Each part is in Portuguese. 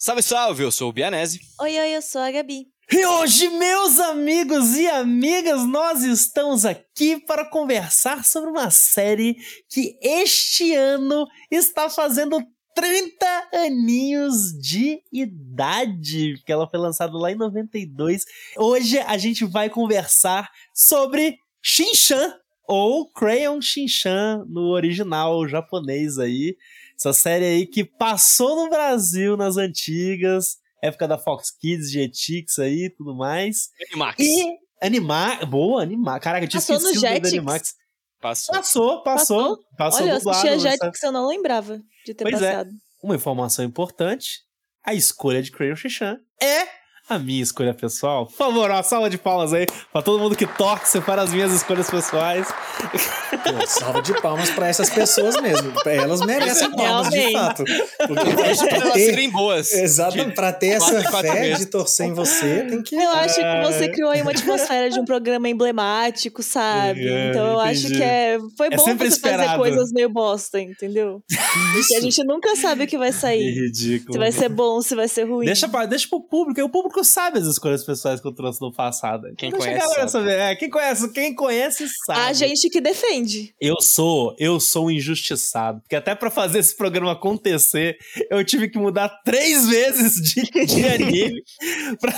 Salve, salve, eu sou o Bianese. Oi, oi, eu sou a Gabi. E hoje, meus amigos e amigas, nós estamos aqui para conversar sobre uma série que este ano está fazendo 30 aninhos de idade, porque ela foi lançada lá em 92. Hoje a gente vai conversar sobre Shinchan, ou Crayon Shinchan no original japonês aí. Essa série aí que passou no Brasil nas antigas, época da Fox Kids, Jetix aí, tudo mais. Animax. E Animar, boa, Animar. Caraca, eu tinha Passou no esquecido do Jetix? Animax. Passou. Passou, passou, passou Olha, eu dublado, assistia Jetix, eu não lembrava de ter Pois é. passado. Uma informação importante: a escolha de Crayon Shinchan é a minha escolha pessoal. Por favor, uma salva de palmas aí pra todo mundo que torce para as minhas escolhas pessoais. Pô, salva de palmas pra essas pessoas mesmo. Elas merecem palmas, de fato. Porque pra, Pra pra elas ter, serem boas. exatamente, pra ter essa fé de torcer em você, tem que... Eu acho que É. você criou aí uma atmosfera de um programa emblemático, sabe? É, então eu acho que é, foi É bom você fazer esperado. coisas meio bosta, entendeu? Porque a gente nunca sabe o que vai Que sair. ridículo. Se vai ser bom, se vai ser ruim. Deixa, pra, deixa pro público, e o público sabe as escolhas pessoais que eu trouxe no passado. Quem Deixa a conhece galera sabe. saber. É, quem conhece, quem conhece sabe. A gente que defende. Eu sou, eu sou um injustiçado. Porque até pra fazer esse programa acontecer, eu tive que mudar três vezes de, de anime pra,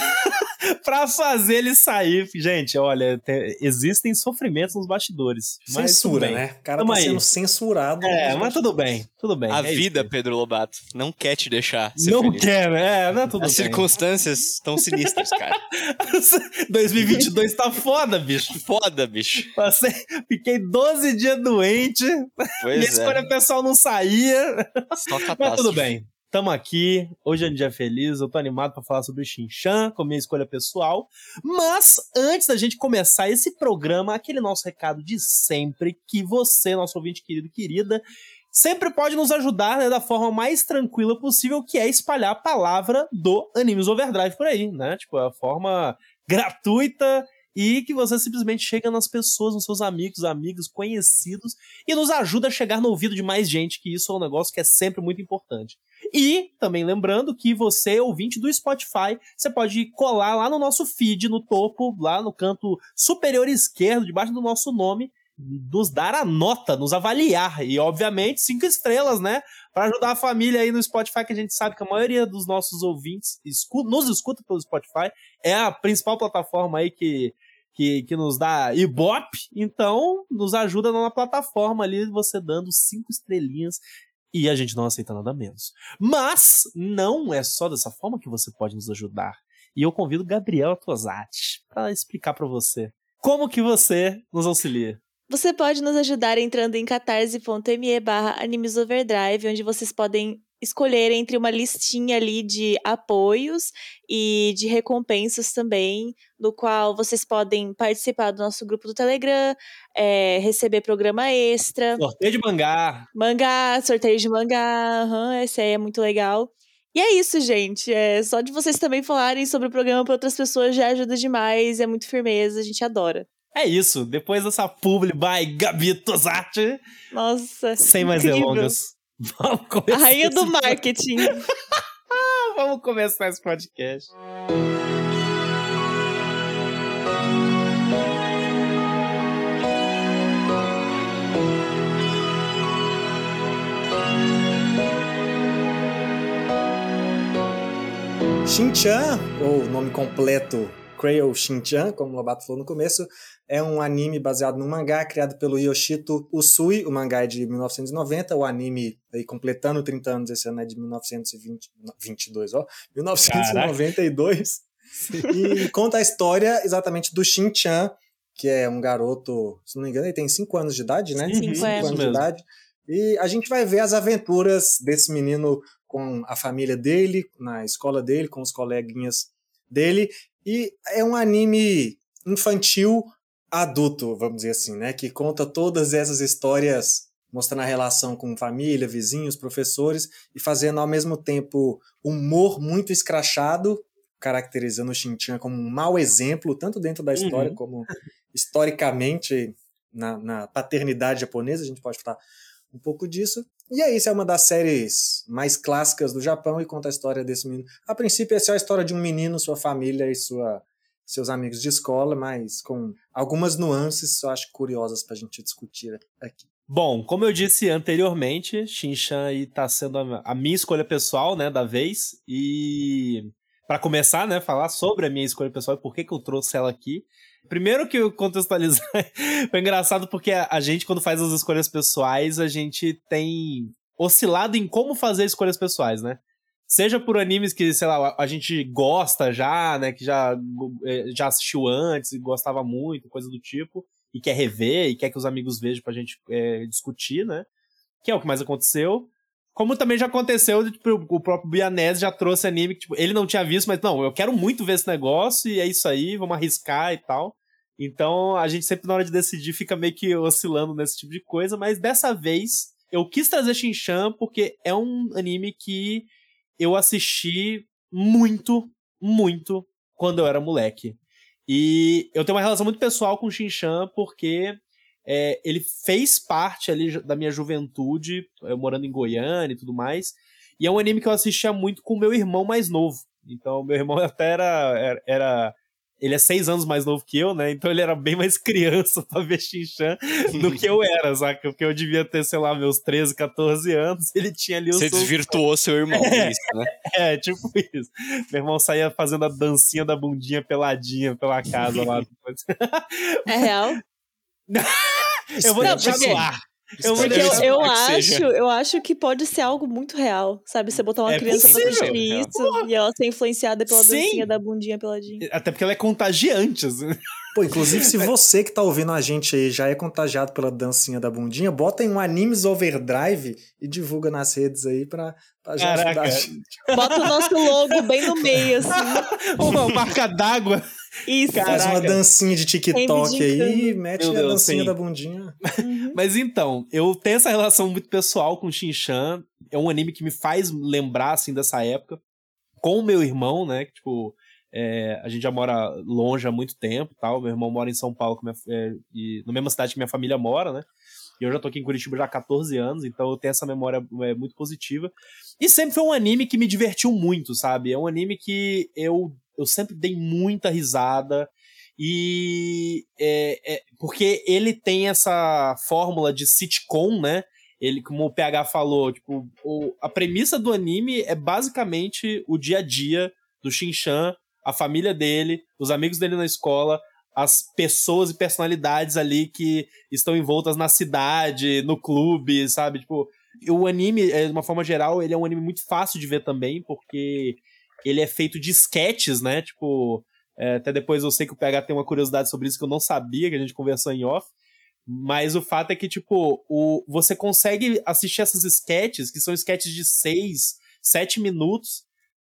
pra fazer ele sair. Gente, olha, te- existem sofrimentos nos bastidores. mas Censura, né? O cara Tamo tá aí. sendo censurado. É, mas tudo bem, tudo bem. A é isso vida, aí. Pedro Lobato, não quer te deixar ser Não feliz. quer, né? Não é tudo As bem. circunstâncias estão sinistras, cara. 2022 tá foda, bicho. Foda, bicho. Passei, fiquei 12 dias doente, minha Pois escolha é. pessoal não saía. Só Mas catástrofe. tudo bem. Tamo aqui, hoje é um dia feliz, eu tô animado pra falar sobre o Shinchan, com minha escolha pessoal. Mas antes da gente começar esse programa, aquele nosso recado de sempre, que você, nosso ouvinte querido e querida, sempre pode nos ajudar né, da forma mais tranquila possível, que é espalhar a palavra do Animes Overdrive por aí, né? Tipo, a forma gratuita e que você simplesmente chega nas pessoas, nos seus amigos, amigos, conhecidos e nos ajuda a chegar no ouvido de mais gente, que isso é um negócio que é sempre muito importante. E também lembrando que você, ouvinte do Spotify, você pode colar lá no nosso feed, no topo, lá no canto superior esquerdo, debaixo do nosso nome, nos dar a nota, nos avaliar. E, obviamente, cinco estrelas, né? Para ajudar a família aí no Spotify, que a gente sabe que a maioria dos nossos ouvintes nos escuta pelo Spotify. É a principal plataforma aí que, que, que nos dá Ibope. Então, nos ajuda na plataforma ali, você dando cinco estrelinhas. E a gente não aceita nada menos. Mas não é só dessa forma que você pode nos ajudar. E eu convido Gabriel Tosati para explicar para você como que você nos auxilia. Você pode nos ajudar entrando em catarse.me barra animesoverdrive, onde vocês podem escolher entre uma listinha ali de apoios e de recompensas também, no qual vocês podem participar do nosso grupo do Telegram, é, receber programa extra, Sorteio de mangá. mangá, sorteio de mangá, aham, esse aí é muito legal. E é isso, gente. É, só de vocês também falarem sobre o programa para outras pessoas já ajuda demais, é muito firmeza, a gente adora. É isso. Depois dessa publi by Gabi Tosati, Nossa. sem mais incrível. delongas, vamos A começar. rainha do marketing. Vamos começar esse podcast. Shin-chan, ou nome completo Crayon Shin-chan, como o Lobato falou no começo, é um anime baseado num mangá criado pelo Yoshito Usui. O mangá é de 1990, o anime, aí completando 30 anos esse ano, é de 1922, ó, 1992. E conta a história exatamente do Shin-chan, que é um garoto, se não me engano, ele tem 5 anos de idade, né? Cinco, Cinco, é. anos de idade. E a gente vai ver as aventuras desse menino com a família dele, na escola dele, com os coleguinhas dele. E é um anime infantil adulto, vamos dizer assim, né? Que conta todas essas histórias, mostrando a relação com família, vizinhos, professores, e fazendo ao mesmo tempo humor muito escrachado, caracterizando o Shin-chan como um mau exemplo, tanto dentro da história Uhum. como historicamente na, na paternidade japonesa, a gente pode falar um pouco disso. E é isso, é uma das séries mais clássicas do Japão e conta a história desse menino. A princípio, essa é a história de um menino, sua família e sua, seus amigos de escola, mas com algumas nuances, eu acho curiosas pra gente discutir aqui. Bom, como eu disse anteriormente, Shinchan aí tá sendo a, a minha escolha pessoal, né, da vez. E para começar, né, falar sobre a minha escolha pessoal e por que que eu trouxe ela aqui. Primeiro que contextualizar, foi engraçado porque a, a gente quando faz as escolhas pessoais, a gente tem oscilado em como fazer escolhas pessoais, né? Seja por animes que, sei lá, a gente gosta já, né, que já eh, já assistiu antes e gostava muito, coisa do tipo e quer rever e quer que os amigos vejam pra gente é, discutir, né? Que é o que mais aconteceu. Como também já aconteceu, tipo, o próprio Bianese já trouxe anime que tipo, ele não tinha visto, mas não, eu quero muito ver esse negócio e é isso aí, vamos arriscar e tal. Então a gente sempre na hora de decidir fica meio que oscilando nesse tipo de coisa, mas dessa vez eu quis trazer Shinchan porque é um anime que eu assisti muito, muito quando eu era moleque. E eu tenho uma relação muito pessoal com Shinchan porque é, ele fez parte ali da minha juventude, eu morando em Goiânia e tudo mais. E é um anime que eu assistia muito com o meu irmão mais novo. Então, meu irmão até era, era, era ele é seis anos mais novo que eu, né? Então ele era bem mais criança pra ver Shinchan do que eu era, saca? Porque eu devia ter, sei lá, meus 13, 14 anos. Ele tinha ali os. Você desvirtuou seu irmão, é, isso, né? É, tipo isso. Meu irmão saía fazendo a dancinha da bundinha peladinha pela casa lá. É real? eu vou Não, deixar no ar. Eu, eu, eu acho, eu acho que pode ser algo muito real, sabe? Você botar uma é criança possível. pra assistir isso Porra. e ela ser influenciada pela Sim. dancinha da bundinha peladinha. Até porque ela é contagiante, assim. Pô, inclusive, se você que tá ouvindo a gente aí já é contagiado pela dancinha da bundinha, bota em um Animes Overdrive e divulga nas redes aí pra, pra gente ajudar a gente. Bota o nosso logo bem no meio, assim. Uma marca d'água. Isso. Faz uma dancinha de TikTok aí mete Meu a Deus, dancinha sim. da bundinha. Uhum. Mas então, eu tenho essa relação muito pessoal com Shin-Chan. É um anime que me faz lembrar, assim, dessa época. Com o meu irmão, né? Que, tipo, é, a gente já mora longe há muito tempo tal. Meu irmão mora em São Paulo, minha, é, e, na mesma cidade que minha família mora, né? E eu já tô aqui em Curitiba já há 14 anos, então eu tenho essa memória é, muito positiva. E sempre foi um anime que me divertiu muito, sabe? É um anime que eu eu sempre dei muita risada. E é, é, porque ele tem essa fórmula de sitcom, né? Ele, como o PH falou, tipo, o, a premissa do anime é basicamente o dia a dia do Shinchan, a família dele, os amigos dele na escola, as pessoas e personalidades ali que estão envoltas na cidade, no clube, sabe? Tipo, o anime, é, de uma forma geral, ele é um anime muito fácil de ver também, porque ele é feito de sketches, né? Tipo, é, até depois eu sei que o PH tem uma curiosidade sobre isso que eu não sabia, que a gente conversou em off. Mas o fato é que, tipo, o, você consegue assistir essas sketches, que são sketches de 6, 7 minutos,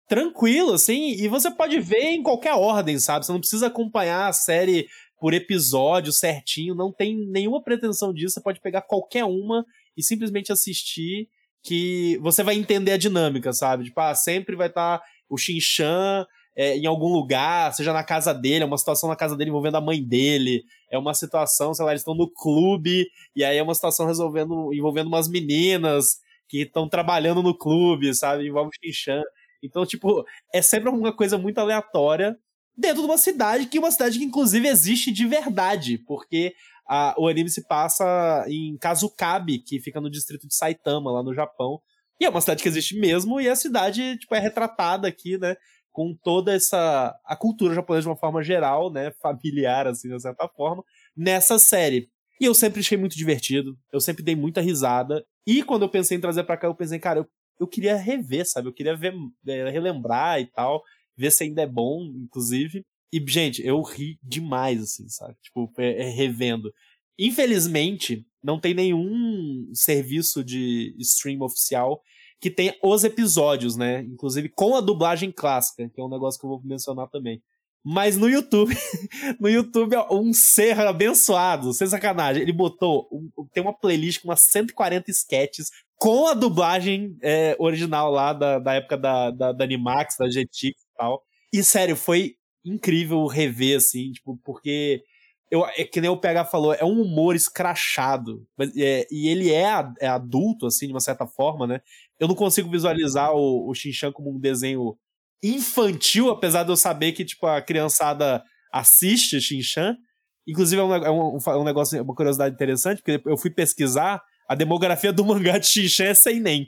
tranquilo, assim, e você pode ver em qualquer ordem, sabe? Você não precisa acompanhar a série por episódio certinho, não tem nenhuma pretensão disso, você pode pegar qualquer uma e simplesmente assistir que você vai entender a dinâmica, sabe? Tipo, ah, sempre vai estar tá o Shinchan é, em algum lugar, seja na casa dele, é uma situação na casa dele envolvendo a mãe dele, é uma situação, sei lá, eles estão no clube, e aí é uma situação resolvendo, envolvendo umas meninas que estão trabalhando no clube, sabe? Envolve o Shinchan. Então, tipo, é sempre uma coisa muito aleatória dentro de uma cidade que uma cidade que inclusive existe de verdade, porque a, o anime se passa em Kazukabe, que fica no distrito de Saitama, lá no Japão. E é uma cidade que existe mesmo, e a cidade, tipo, é retratada aqui, né? Com toda essa. a cultura japonesa de uma forma geral, né? Familiar, assim, de certa forma, nessa série. E eu sempre achei muito divertido, eu sempre dei muita risada. E quando eu pensei em trazer pra cá, eu pensei, cara, eu, eu queria rever, sabe? Eu queria ver, é, relembrar e tal, ver se ainda é bom, inclusive. E, gente, eu ri demais, assim, sabe? Tipo, é, é, revendo. Infelizmente, não tem nenhum serviço de stream oficial que tenha os episódios, né? Inclusive com a dublagem clássica, que é um negócio que eu vou mencionar também. Mas no YouTube, no YouTube, um ser abençoado, sem sacanagem, ele botou, tem uma playlist com umas 140 sketches com a dublagem é, original lá da, da época da, da, da Animax, da Jetix e tal. E sério, foi incrível rever, assim, tipo, porque eu, é que nem o PH falou, é um humor escrachado. Mas, é, e ele é, é, adulto, assim, de uma certa forma, né? Eu não consigo visualizar o, o Shinchan como um desenho infantil, apesar de eu saber que, tipo, a criançada assiste Shinchan. Inclusive, é um, é um, um negócio, uma curiosidade interessante, porque eu fui pesquisar a demografia do mangá de Shinchan é sem nem.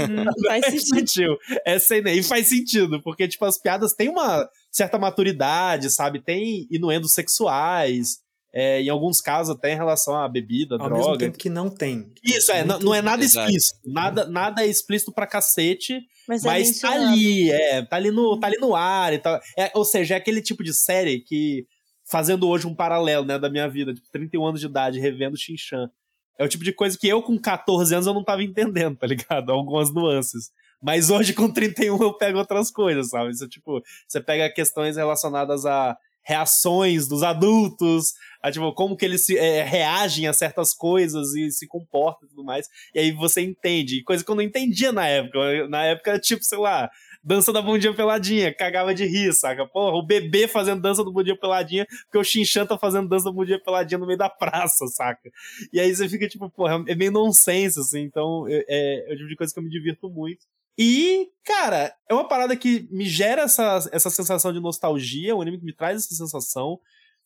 Hum, faz é sentido. É sem nem. E faz sentido, porque, tipo, as piadas têm uma certa maturidade, sabe? Tem inuendos sexuais. É, em alguns casos até em relação à bebida, Ao droga. mesmo tempo que não tem. Isso, é, não, não é nada explícito. Nada, nada é explícito pra cacete, Mas, é mas tá mencionado. ali, é, tá ali no, tá ali no ar e tal. É, ou seja, é aquele tipo de série que, fazendo hoje um paralelo, né, da minha vida, tipo, 31 anos de idade, revendo Shinchan. É o tipo de coisa que eu, com 14 anos, eu não tava entendendo, tá ligado? Algumas nuances. Mas hoje, com 31, eu pego outras coisas, sabe? Isso, tipo, você pega questões relacionadas a reações dos adultos, a, tipo, como que eles se, é, reagem a certas coisas e se comportam e tudo mais. E aí você entende. Coisa que eu não entendia na época. Na época, tipo, sei lá, dança da bundinha peladinha, cagava de rir, saca? Porra, o bebê fazendo dança do bundinha peladinha, porque o Shinchan tá fazendo dança da bundinha peladinha no meio da praça, saca? E aí você fica tipo, porra, é meio nonsense, assim, então é, é o tipo de coisa que eu me divirto muito. E, cara, é uma parada que me gera essa, essa sensação de nostalgia, um anime que me traz essa sensação,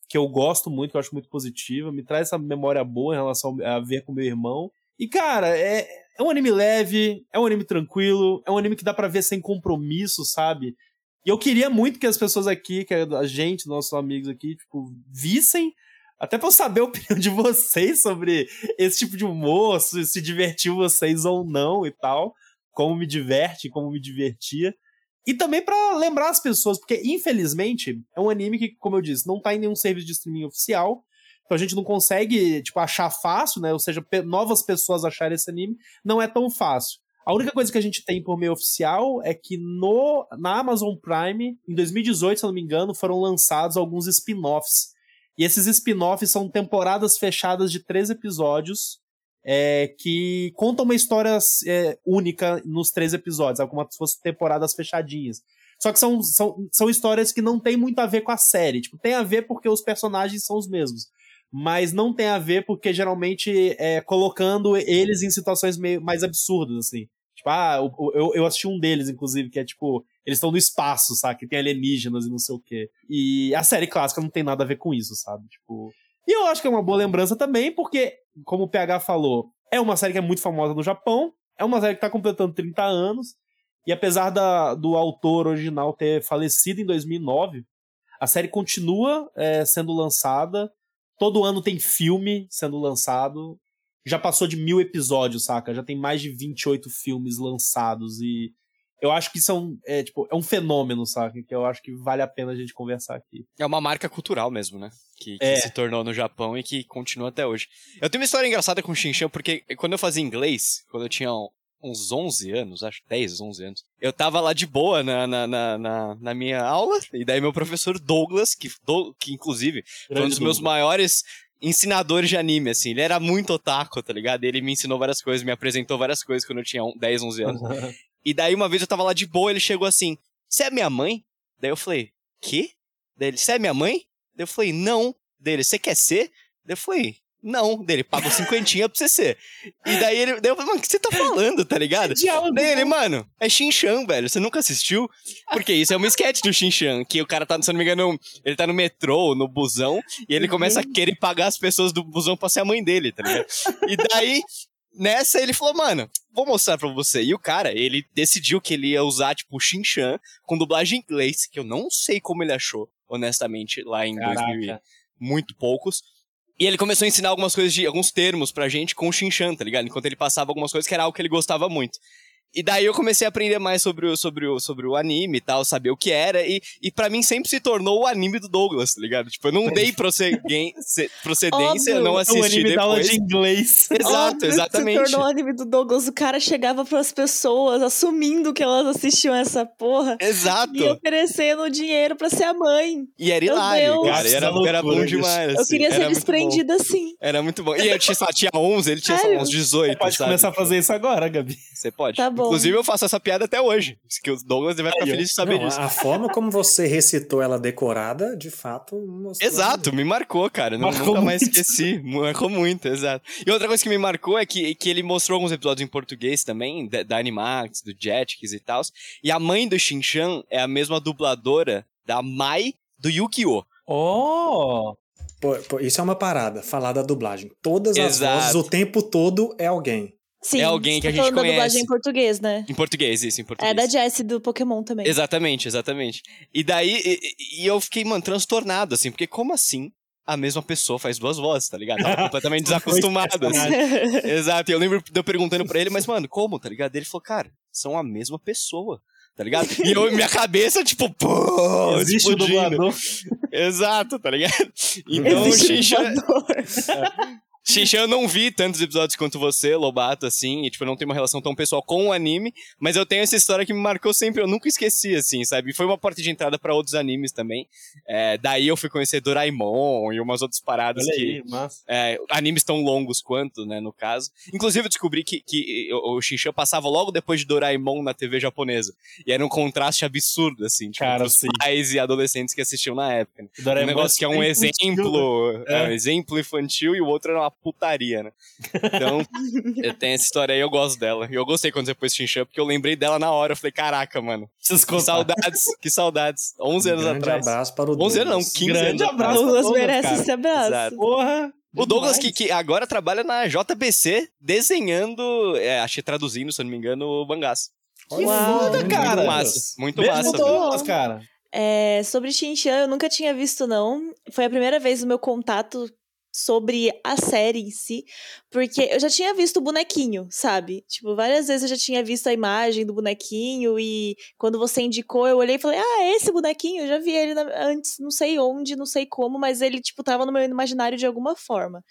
que eu gosto muito, que eu acho muito positiva, me traz essa memória boa em relação a ver com meu irmão. E, cara, é, é um anime leve, é um anime tranquilo, é um anime que dá pra ver sem compromisso, sabe? E eu queria muito que as pessoas aqui, que a gente, nossos amigos aqui, tipo, vissem, até pra eu saber a opinião de vocês sobre esse tipo de humor, se divertiu vocês ou não e tal, como me diverte, como me divertia. E também pra lembrar as pessoas, porque infelizmente é um anime que, como eu disse, não tá em nenhum serviço de streaming oficial. Então a gente não consegue, tipo, achar fácil, né? Ou seja, pe- novas pessoas acharem esse anime não é tão fácil. A única coisa que a gente tem por meio oficial é que no, na Amazon Prime, em 2018, se eu não me engano, foram lançados alguns spin-offs. E esses spin-offs são temporadas fechadas de três episódios é, que contam uma história é, única nos três episódios, como se fossem temporadas fechadinhas. Só que são, são, são histórias que não tem muito a ver com a série. Tipo, tem a ver porque os personagens são os mesmos. Mas não tem a ver porque geralmente é colocando eles em situações meio mais absurdas, assim. Tipo, ah, eu, eu assisti um deles, inclusive, que é tipo, eles estão no espaço, sabe? Que tem alienígenas e não sei o quê. E a série clássica não tem nada a ver com isso, sabe? Tipo. E eu acho que é uma boa lembrança também, porque, como o PH falou, é uma série que é muito famosa no Japão, é uma série que tá completando 30 anos, e apesar da, do autor original ter falecido em 2009, a série continua é, sendo lançada. Todo ano tem filme sendo lançado. Já passou de mil episódios, saca? Já tem mais de 28 filmes lançados. E eu acho que isso é um, é, tipo, é um fenômeno, saca? Que eu acho que vale a pena a gente conversar aqui. É uma marca cultural mesmo, né? Que, que É. se tornou no Japão e que continua até hoje. Eu tenho uma história engraçada com o Shinchan, porque quando eu fazia inglês, quando eu tinha uns 11 anos, acho 10, 11 anos, eu tava lá de boa na, na, na, na, na minha aula, e daí meu professor Douglas, que, do, que inclusive foi um dos meus maiores ensinadores de anime, assim, ele era muito otaku, tá ligado? Ele me ensinou várias coisas, me apresentou várias coisas quando eu tinha um- 10, 11 anos. E daí uma vez eu tava lá de boa, ele chegou assim: Você é minha mãe? Daí eu falei: Quê? Daí ele: Você é minha mãe? Daí eu falei: Não. Dele: Você quer ser? Daí eu falei: Não. Dele: Pagou cinquentinha pra você ser. E daí ele: daí eu falei: Mano, o que você tá falando, tá ligado? Daí ele, mano, é Shinchan, velho. Você nunca assistiu? Porque isso é uma sketch do Shinchan, que o cara tá, se eu não me engano, ele tá no metrô, no busão, e ele começa a querer pagar as pessoas do busão pra ser a mãe dele, tá ligado? E daí, nessa, ele falou, mano, vou mostrar pra você. E o cara, ele decidiu que ele ia usar, tipo, o Shinchan com dublagem em inglês, que eu não sei como ele achou, honestamente, lá em 2000 e muito poucos. E ele começou a ensinar algumas coisas de alguns termos pra gente com o Shinchan, tá ligado? Enquanto ele passava algumas coisas que era algo que ele gostava muito. E daí eu comecei a aprender mais sobre o, sobre o, sobre o anime e tal, saber o que era. E, e para mim sempre se tornou o anime do Douglas, tá ligado? Tipo, eu não dei procedência, eu não Óbvio. É assisti anime da aula depois. de inglês. Exato, Óbvio, exatamente. Se tornou o anime do Douglas. O cara chegava pras pessoas assumindo que elas assistiam essa porra Exato. e oferecendo dinheiro pra ser a mãe. E era Meu hilário, Deus. cara. Era, era bom demais. Eu assim, queria era ser bom. desprendida assim. Era muito bom. E eu tinha, só tinha 11, ele tinha só Sério? uns 18. Pode sabe? começar a fazer isso agora, Gabi. Você pode. Tá bom. Inclusive, eu faço essa piada até hoje. Que o Douglas vai ficar Aí, feliz de saber Não, disso. a, forma como você recitou ela decorada, de fato, mostrou. Exato, me marcou, cara. Não- Marcou nunca mais muito. esqueci. Marcou muito, exato. E outra coisa que me marcou é que, que ele mostrou alguns episódios em português também, da, da Animax, do Jetix e tal. E a mãe do Shinchan é a mesma dubladora da Mai do Yu-Gi-Oh! Oh! Pô, pô, isso é uma parada, falar da dublagem. Todas as Exato. vozes, o tempo todo, é alguém. Sim, É alguém que a tá gente falando da dublagem conhece. em português, né? Em português, isso, em português. É da Jessie do Pokémon também. Exatamente, exatamente. E daí, e, e eu fiquei, mano, transtornado, assim, porque como assim a mesma pessoa faz duas vozes, tá ligado? Tava completamente desacostumado, assim. Exato, e eu lembro de eu perguntando pra ele, mas, mano, como, tá ligado? Ele falou, cara, são a mesma pessoa, tá ligado? E eu, minha cabeça, tipo, pô, Existe o explodindo. dublador. Exato, tá ligado? Então, o Existe um Xinxan eu não vi tantos episódios quanto você, Lobato, assim, e, tipo, eu não tenho uma relação tão pessoal com o anime, mas eu tenho essa história que me marcou sempre, eu nunca esqueci, assim, sabe? E foi uma porta de entrada pra outros animes também. É, daí eu fui conhecer Doraemon e umas outras paradas Olha que... aí, é, animes tão longos quanto, né, no caso. Inclusive, eu descobri que, que o Shinchan passava logo depois de Doraemon na TV japonesa. E era um contraste absurdo, assim, tipo, Cara, sim. pais e adolescentes que assistiam na época. né? Doraemon um negócio que é um sempre exemplo, é. É. um exemplo infantil e o outro era uma putaria, né? Então, eu tenho essa história aí, eu gosto dela. E eu gostei quando você pôs Shinchan, porque eu lembrei dela na hora. Eu falei, caraca, mano, que saudades, que saudades. 11 anos Grande atrás. abraço para o 11 anos não, Douglas. 15 Grande anos abraço. Douglas Douglas, merece cara. esse abraço. Exato. Porra! O Douglas, que, que agora trabalha na JBC, desenhando, é, acho que traduzindo, se eu não me engano, o Bangás. Que Uau. foda, Muito cara. massa, muito Beijo massa. Douglas, cara. É, sobre Shinchan, eu nunca tinha visto, não. Foi a primeira vez no meu contato sobre a série em si, porque eu já tinha visto o bonequinho, sabe? Tipo, várias vezes eu já tinha visto a imagem do bonequinho e quando você indicou, eu olhei e falei: "Ah, é esse bonequinho, eu já vi ele antes, não sei onde, não sei como, mas ele tipo tava no meu imaginário de alguma forma".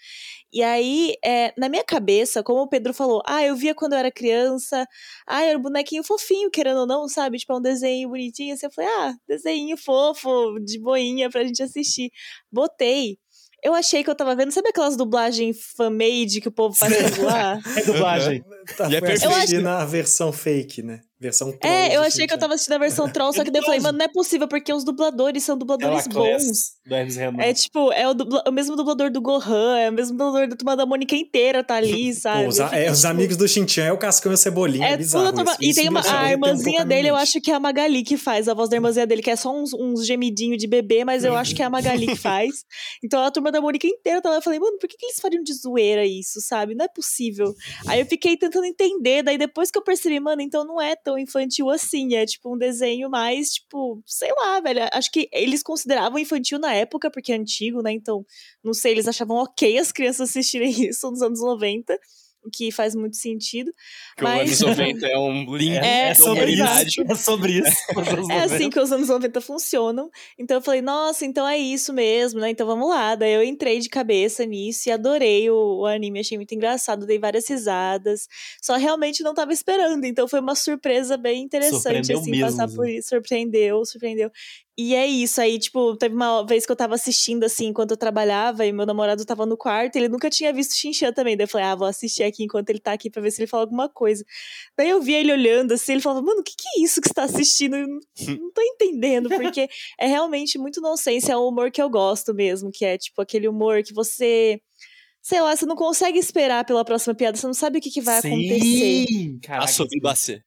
E aí, é, na minha cabeça, como o Pedro falou, ah, eu via quando eu era criança, ah, era um bonequinho fofinho, querendo ou não, sabe? Tipo, é um desenho bonitinho. Assim, eu falei, ah, desenho fofo, de boinha pra gente assistir. Botei. Eu achei que eu tava vendo, sabe aquelas dublagens fan-made que o povo faz zoar? É dublagem. Tá, E é perfeito. assistir na versão fake, né? Versão troll É, eu de achei que eu tava assistindo a versão troll, só que daí eu falei, mano, não é possível, porque os dubladores são dubladores bons. Heracles, do Hermes. É tipo, é o, dubla- o mesmo dublador do Gohan, é o mesmo dublador da Turma da Mônica inteira, tá ali, sabe? Pô, os, é, os tipo, amigos do Shinchan é o Cascão e a Cebolinha, é, É bizarro turma- isso. E Isso tem uma, a um irmãzinha a dele, eu acho que é a Magali que faz. A voz da irmãzinha dele, que é só uns, uns gemidinhos de bebê, mas eu acho que é a Magali que faz. Então a turma da Mônica inteira tava. Eu falei, mano, por que, que eles fariam de zoeira isso, sabe? Não é possível. Aí eu fiquei tentando entender. Daí depois que eu percebi, mano, então não é tão infantil assim. É tipo um desenho mais, tipo, sei lá, velho. Acho que eles consideravam infantil na época, porque é antigo, né? Então, não sei, eles achavam ok as crianças assistirem isso nos anos 90. O que faz muito sentido. Que Mas- o anos 90 é um lindo É, É sobre isso. É sobre isso. É assim que os anos 90 funcionam. Então eu falei, nossa, então é isso mesmo, né? Então vamos lá. Daí eu entrei de cabeça nisso e adorei o, o anime, achei muito engraçado, dei várias risadas. Só realmente não tava esperando. Então foi uma surpresa bem interessante, Surpreendeu assim, mesmo, passar assim. por isso. Surpreendeu, surpreendeu. E é isso. Aí, tipo, teve uma vez que eu tava assistindo, assim, enquanto eu trabalhava, e meu namorado tava no quarto, ele nunca tinha visto Shinchan também. Daí eu falei, ah, vou assistir aqui enquanto ele tá aqui pra ver se ele fala alguma coisa. Daí eu via ele olhando assim, ele falava, mano, o que, que é isso que você tá assistindo? Eu não, não tô entendendo, porque é realmente muito nonsense, é o humor que eu gosto mesmo, que é tipo aquele humor que você. Sei lá, você não consegue esperar pela próxima piada, você não sabe o que, que vai acontecer. Sim, caraca. Assobio bacê.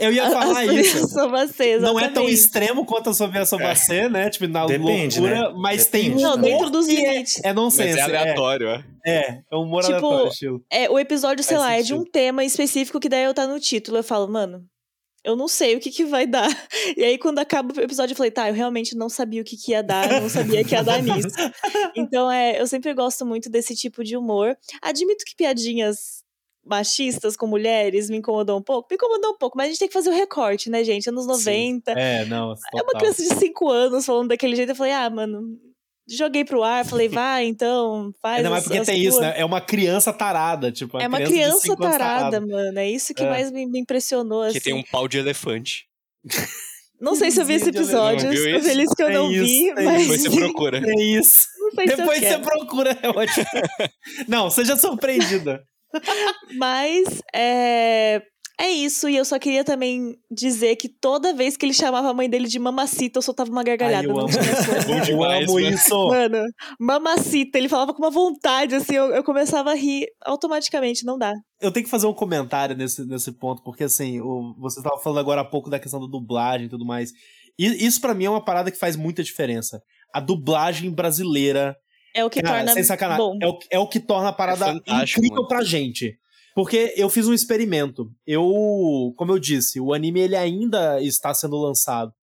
Eu ia falar isso. Sobre você, Não é tão extremo quanto a Sofia Sobacê, né? Tipo, na Depende, loucura, né? mas Depende tem Não, também. dentro dos que é- limites. É Mas nonsense. é É, aleatório, é. é, é humor Tipo, aleatório, estilo. É, o episódio, sei Faz lá, é de um sentido. tema específico que daí eu tá no título. Eu falo, mano, eu não sei o que que vai dar. E aí, quando acaba o episódio, eu falei, tá, eu realmente não sabia o que que ia dar, eu não sabia que ia dar nisso. Então, é, eu sempre gosto muito desse tipo de humor. Admito que piadinhas machistas com mulheres me incomodam um pouco. Me incomodou um pouco, mas a gente tem que fazer o recorte, né, gente? Anos 90. É, não, É uma criança de 5 anos falando daquele jeito. Eu falei, ah, mano, joguei pro ar. Falei, vai, então, faz Ainda mais porque as tem isso, né? É uma criança tarada, tipo, É uma criança cinco anos tarada, mano. É isso que É. mais me, me impressionou, assim. Que tem um pau de elefante. Não sei se eu vi esse episódio. Tô feliz que eu Tem não isso, vi, tem mas... Depois você procura. É isso. Depois você quero. procura, é ótimo. não, seja surpreendida. Mas, é... É isso, e eu só queria também dizer que toda vez que ele chamava a mãe dele de mamacita, eu soltava uma gargalhada. Ai, eu amo. Bom eu amo né? isso. Mano, mamacita, ele falava com uma vontade, assim, eu, eu começava a rir automaticamente, não dá. Eu tenho que fazer um comentário nesse, nesse ponto, porque assim, o, você estava falando agora há pouco da questão da dublagem e tudo mais. E isso pra mim é uma parada que faz muita diferença. A dublagem brasileira, É o que cara, torna sem sacanagem, bom. é o, é o que torna a parada fantástico, incrível mano. pra gente. Porque eu fiz um experimento. Eu, como eu disse, o anime ele ainda está sendo lançado.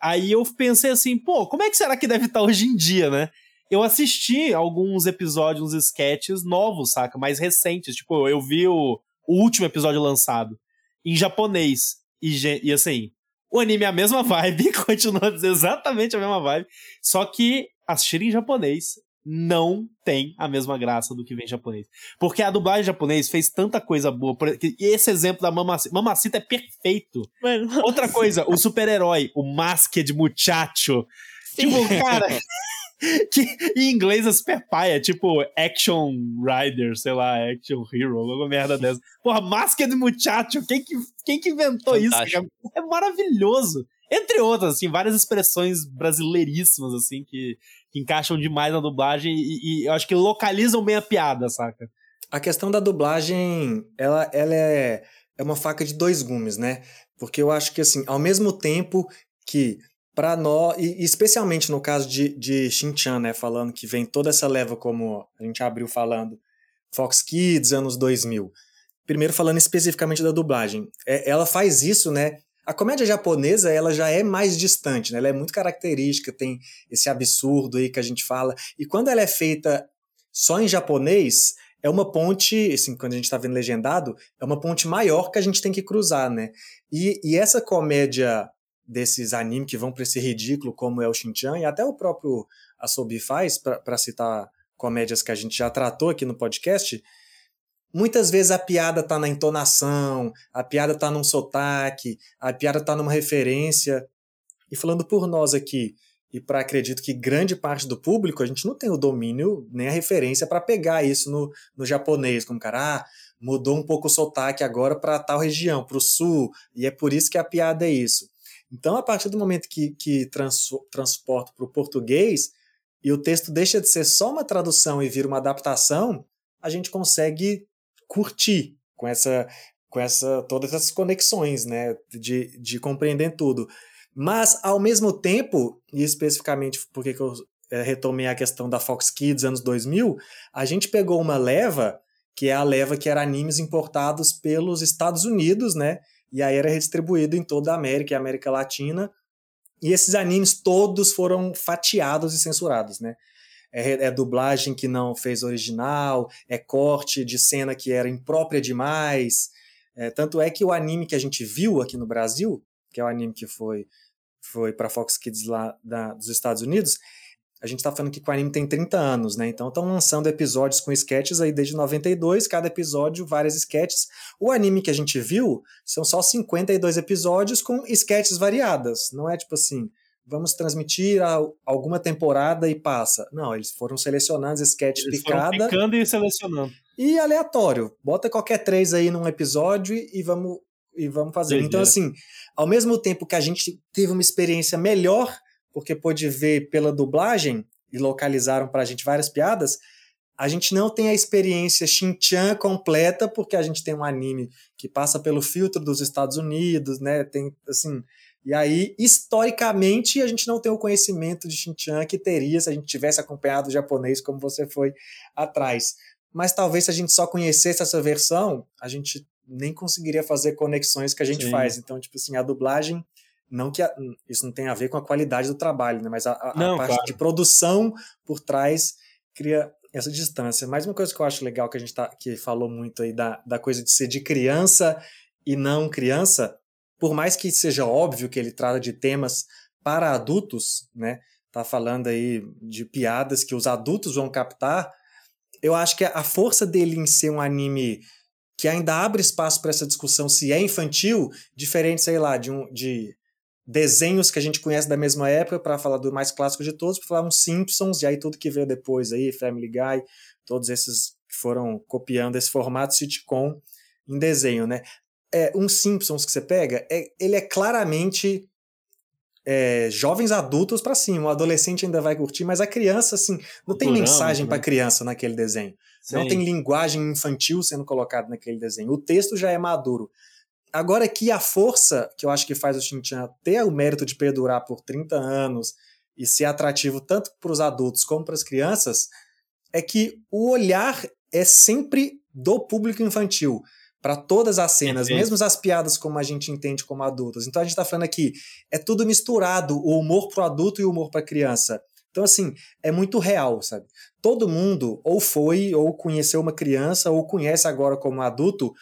Aí eu pensei assim, pô, como é que será que deve estar hoje em dia, né? Eu assisti alguns episódios, uns sketches novos, saca? Mais recentes. Tipo, eu vi o, o último episódio lançado em japonês. E, e assim, o anime é a mesma vibe, continua exatamente a mesma vibe. Só que assistir em japonês não tem a mesma graça do que vem em japonês. Porque a dublagem em japonês fez tanta coisa boa. E esse exemplo da Mamacita. Mamacita é perfeito. Mano, Outra coisa, o super-herói, o Masked Muchacho. sim. Tipo, cara. que em inglês é super paia, tipo Action Rider, sei lá, Action Hero, alguma merda dessa. Porra, Masked Muchacho, quem que, quem que inventou isso? Fantástico. cara? É maravilhoso. Entre outras, assim, várias expressões brasileiríssimas, assim, que, que encaixam demais na dublagem e, e eu acho que localizam bem a piada, saca? A questão da dublagem, ela, ela é, é uma faca de dois gumes, né? Porque eu acho que, assim, ao mesmo tempo que para nós, e especialmente no caso de, de Shin-Chan, né? Falando que vem toda essa leva, como a gente abriu falando, Fox Kids, anos 2000. Primeiro falando especificamente da dublagem. É, ela faz isso, né? A comédia japonesa, ela já é mais distante, né? Ela é muito característica, tem esse absurdo aí que a gente fala. E quando ela é feita só em japonês, é uma ponte, assim, quando a gente está vendo legendado, é uma ponte maior que a gente tem que cruzar, né? E, e essa comédia desses animes que vão para esse ridículo, como é o Shin-Chan, e até o próprio Asobi faz, para citar comédias que a gente já tratou aqui no podcast, muitas vezes a piada tá na entonação, a piada tá num sotaque, a piada tá numa referência. E falando por nós aqui, e para acredito que grande parte do público, a gente não tem o domínio nem a referência para pegar isso no, no japonês, como cara, ah, mudou um pouco o sotaque agora para tal região, para o sul, e é por isso que a piada é isso. Então, a partir do momento que, que trans, transporto para o português e o texto deixa de ser só uma tradução e vira uma adaptação, a gente consegue curtir com essa com essa todas essas conexões, né, de, de compreender tudo. Mas, ao mesmo tempo, e especificamente porque que eu é, retomei a questão da Fox Kids anos 2000, a gente pegou uma leva, que é a leva que era animes importados pelos Estados Unidos, né? E aí era redistribuído em toda a América e América Latina. E esses animes todos foram fatiados e censurados, né? É, é dublagem que não fez original, é corte de cena que era imprópria demais. É, tanto é que o anime que a gente viu aqui no Brasil, que é o anime que foi, foi para Fox Kids lá da, dos Estados Unidos, a gente tá falando que o anime tem 30 anos, né? Então estão lançando episódios com sketches aí desde 92, cada episódio várias sketches. O anime que a gente viu são só 52 episódios com sketches variadas. Não é tipo assim, vamos transmitir alguma temporada e passa. Não, eles foram selecionando sketches Eles foram picada picando e selecionando. e aleatório. Bota qualquer três aí num episódio e vamos e vamos fazer. Então assim, ao mesmo tempo que a gente teve uma experiência melhor porque pôde ver pela dublagem e localizaram pra gente várias piadas, a gente não tem a experiência Shin-Chan completa porque a gente tem um anime que passa pelo filtro dos Estados Unidos, né? Tem assim, e aí historicamente a gente não tem o conhecimento de Shin-Chan que teria se a gente tivesse acompanhado o japonês como você foi atrás. Mas talvez se a gente só conhecesse essa versão, a gente nem conseguiria fazer conexões que a gente Sim. faz. Então, tipo assim, a dublagem, não que a- isso não tem a ver com a qualidade do trabalho, né? Mas a, a- a Não, parte claro. de produção por trás cria essa distância. Mais uma coisa que eu acho legal que a gente tá, que falou muito aí da, da coisa de ser de criança e não criança, por mais que seja óbvio que ele trata de temas para adultos, né? Tá falando aí de piadas que os adultos vão captar. Eu acho que a força dele em ser um anime que ainda abre espaço para essa discussão se é infantil, diferente, sei lá, de um de desenhos que a gente conhece da mesma época, para falar do mais clássico de todos, para falar uns Simpsons, e aí tudo que veio depois aí, Family Guy, todos esses que foram copiando esse formato sitcom em desenho, né? É, um Simpsons que você pega, é, ele é claramente é, jovens adultos para cima. O adolescente ainda vai curtir, mas a criança, assim, não tem mensagem para criança naquele desenho. Sim. Não tem linguagem infantil sendo colocada naquele desenho. O texto já é maduro. Agora que a força que eu acho que faz o Shin-Chan ter o mérito de perdurar por 30 anos e ser atrativo tanto para os adultos como para as crianças é que o olhar é sempre do público infantil para todas as cenas, mesmo as piadas como a gente entende como adultos. Então a gente está falando aqui, é tudo misturado, o humor pro adulto e o humor para criança. Então assim, é muito real, sabe? Todo mundo ou foi ou conheceu uma criança ou conhece agora como adulto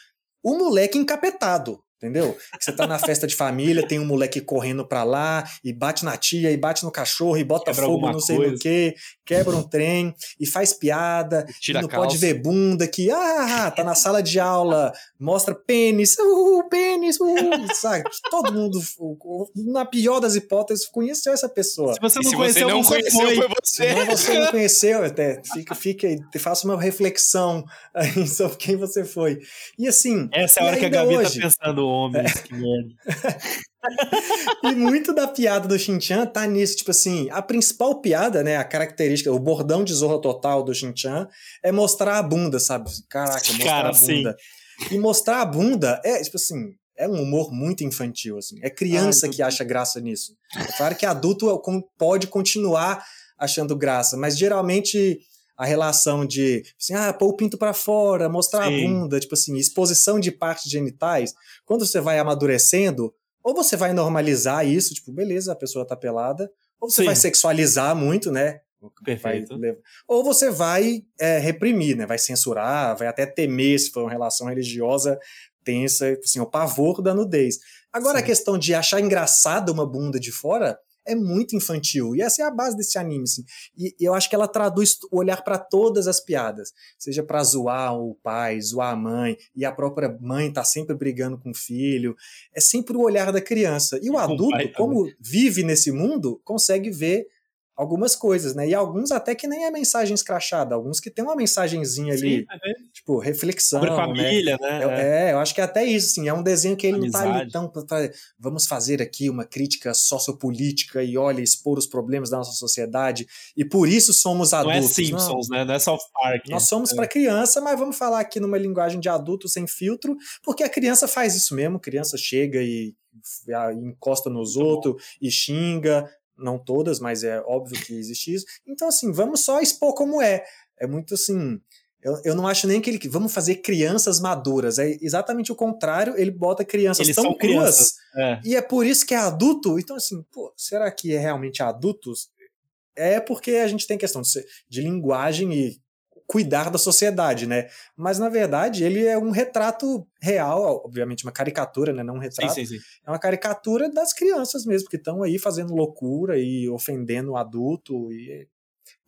o moleque encapetado. Entendeu? Você tá na festa de família, tem um moleque correndo pra lá, e bate na tia, e bate no cachorro, e bota quebra fogo, não sei coisa. no que, quebra um trem, e faz piada, e não pode ver bunda, que, ah, tá na sala de aula, mostra pênis, uh, pênis, uh, sabe? Todo mundo, na pior das hipóteses, conheceu essa pessoa. Se você não, se conheceu, você não conheceu, foi, foi você. Se você não conheceu, até, fica, fica aí, faça uma reflexão aí sobre quem você foi. E assim. Essa é a hora que a Gabi tá hoje, tá pensando homens, que merda. e muito da piada do Shin-Chan tá nisso, tipo assim, a principal piada, né, a característica, o bordão de zorra total do Shin-Chan é mostrar a bunda, sabe? Caraca, mostrar Cara, a bunda. Sim. E mostrar a bunda é, tipo assim, é um humor muito infantil, assim. É criança Ai, que acha graça nisso. É claro que adulto pode continuar achando graça, mas geralmente a relação de assim, ah, pôr o pinto para fora, mostrar Sim. a bunda, tipo assim, exposição de partes genitais. Quando você vai amadurecendo, ou você vai normalizar isso, tipo, beleza, a pessoa tá pelada, ou você Sim. vai sexualizar muito, né? Perfeito. Vai, ou você vai é, reprimir, né? Vai censurar, vai até temer se for uma relação religiosa tensa, assim, o pavor da nudez. Agora Sim. a questão de achar engraçada uma bunda de fora, é muito infantil. E essa é a base desse anime, assim. E, e eu acho que ela traduz o olhar para todas as piadas. Seja para zoar o pai, zoar a mãe, e a própria mãe tá sempre brigando com o filho. É sempre o olhar da criança. E o adulto, como vive nesse mundo, consegue ver algumas coisas, né? E alguns até que nem é mensagem escrachada, alguns que tem uma mensagenzinha ali, Sim, é. tipo, reflexão. Sobre né? família, né? né? É, eu acho que é até isso, assim, é um desenho que ele Amizade. não tá ali tão pra, vamos fazer aqui uma crítica sociopolítica e olha, expor os problemas da nossa sociedade, e por isso somos adultos. Não é Simpsons, não. né? Não é South Park. Nós somos é. para criança, mas vamos falar aqui numa linguagem de adulto sem filtro, porque a criança faz isso mesmo, a criança chega e encosta nos outros e xinga, não todas, mas é óbvio que existe isso. Então, assim, vamos só expor como é. É muito assim. Eu, eu não acho nem que ele. Vamos fazer crianças maduras. É exatamente o contrário. Ele bota crianças Eles tão cruas. É. E é por isso que é adulto. Então, assim, pô, será que é realmente adultos? É porque a gente tem questão de, de linguagem e cuidar da sociedade, né? Mas na verdade ele é um retrato real, obviamente uma caricatura, né? Não um retrato. Sim, sim, sim. É uma caricatura das crianças mesmo que estão aí fazendo loucura e ofendendo o adulto e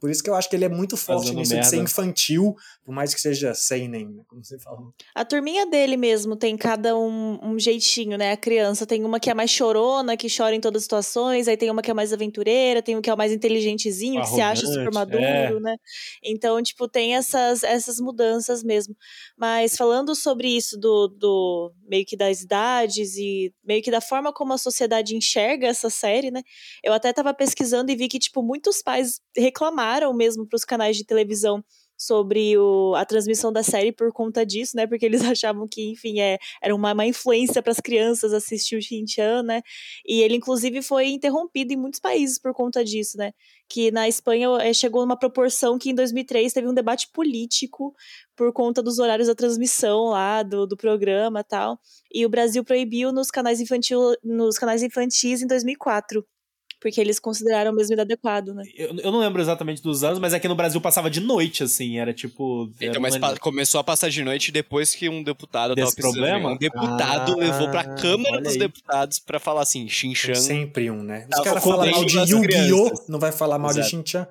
por isso que eu acho que ele é muito forte Fazendo nisso merda. de ser infantil, por mais que seja sem nem, né, como você falou. A turminha dele mesmo tem cada um, um, jeitinho, né? A criança tem uma que é mais chorona, que chora em todas as situações, aí tem uma que é mais aventureira, tem um que é o mais inteligentezinho, Arrogante, que se acha super maduro, é. né? Então, tipo, tem essas, essas mudanças mesmo. Mas falando sobre isso do, do meio que das idades e meio que da forma como a sociedade enxerga essa série, né? Eu até tava pesquisando e vi que, tipo, muitos pais reclamaram informaram mesmo para os canais de televisão sobre o, a transmissão da série por conta disso, né? Porque eles achavam que, enfim, é, era uma má influência para as crianças assistir o Shin-Chan, né? E ele, inclusive, foi interrompido em muitos países por conta disso, né? Que na Espanha é, chegou numa proporção que em 2003 teve um debate político por conta dos horários da transmissão lá do, do programa tal. E o Brasil proibiu nos canais, infantil, nos canais infantis em 2004 porque eles consideraram mesmo inadequado, né? Eu, eu, não lembro exatamente dos anos, mas aqui no Brasil passava de noite, assim, era tipo... Então, era mas uma... começou a passar de noite depois que um deputado Desse tava problema? Um deputado ah, levou pra Câmara dos aí. Deputados pra falar assim, Xinxan... Sempre um, né? Os caras falam mal de Yu-Gi-Oh! Não vai falar mal Exato. de Xinxan.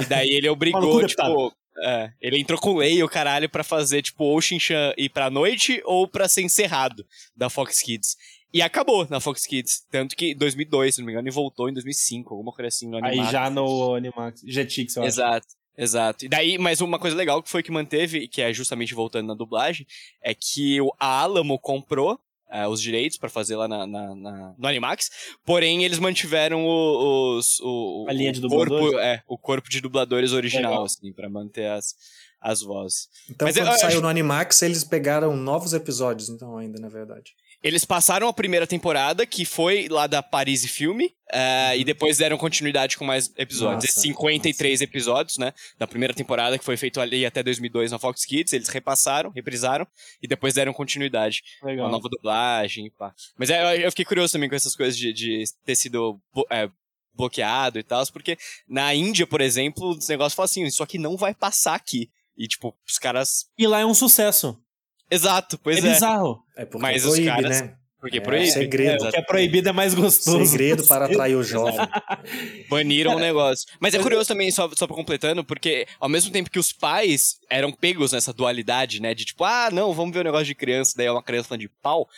E daí ele obrigou, tipo... É, ele entrou com lei o caralho pra fazer, tipo, ou o Xinxan ir pra noite ou pra ser encerrado da Fox Kids. E acabou na Fox Kids. Tanto que em 2002, se não me engano, e voltou em 2005, alguma coisa assim no Animax. Aí já no Animax, Jetix, eu acho. Exato. Exato. E daí, mas uma coisa legal que foi que manteve, que é justamente voltando na dublagem, é que a Alamo comprou uh, os direitos para fazer lá na, na, na, no Animax, porém eles mantiveram o, os, o, A linha de o corpo, dubladores? é, o corpo de dubladores original, Legal. assim, para manter as, as vozes. Então, Mas eu- quando eu saiu acho- no Animax, eles pegaram novos episódios, então, ainda, na verdade. Eles passaram a primeira temporada, que foi lá da Paris Filme, eh, e depois deram continuidade com mais episódios. Nossa, Esses 53 episódios, né, da primeira temporada, que foi feito ali até 2002 na Fox Kids, eles repassaram, reprisaram, e depois deram continuidade com a Legal. nova dublagem e pá. Mas é, eu, fiquei curioso também com essas coisas de, de ter sido é, bloqueado e tal, porque na Índia, por exemplo, esse negócio fala assim, isso aqui não vai passar aqui. E, tipo, os caras... E lá é um sucesso. Exato, pois é é. bizarro. É porque Mas os proíbe, caras- né? Porque É, proíbe. segredo. O que é proibido é mais gostoso. Segredo para atrair o jovem. Baniram o negócio. Mas é curioso também, só, só completando, porque ao mesmo tempo que os pais eram pegos nessa dualidade, né? De tipo, ah, não, vamos ver o negócio de criança, daí é uma criança falando de pau.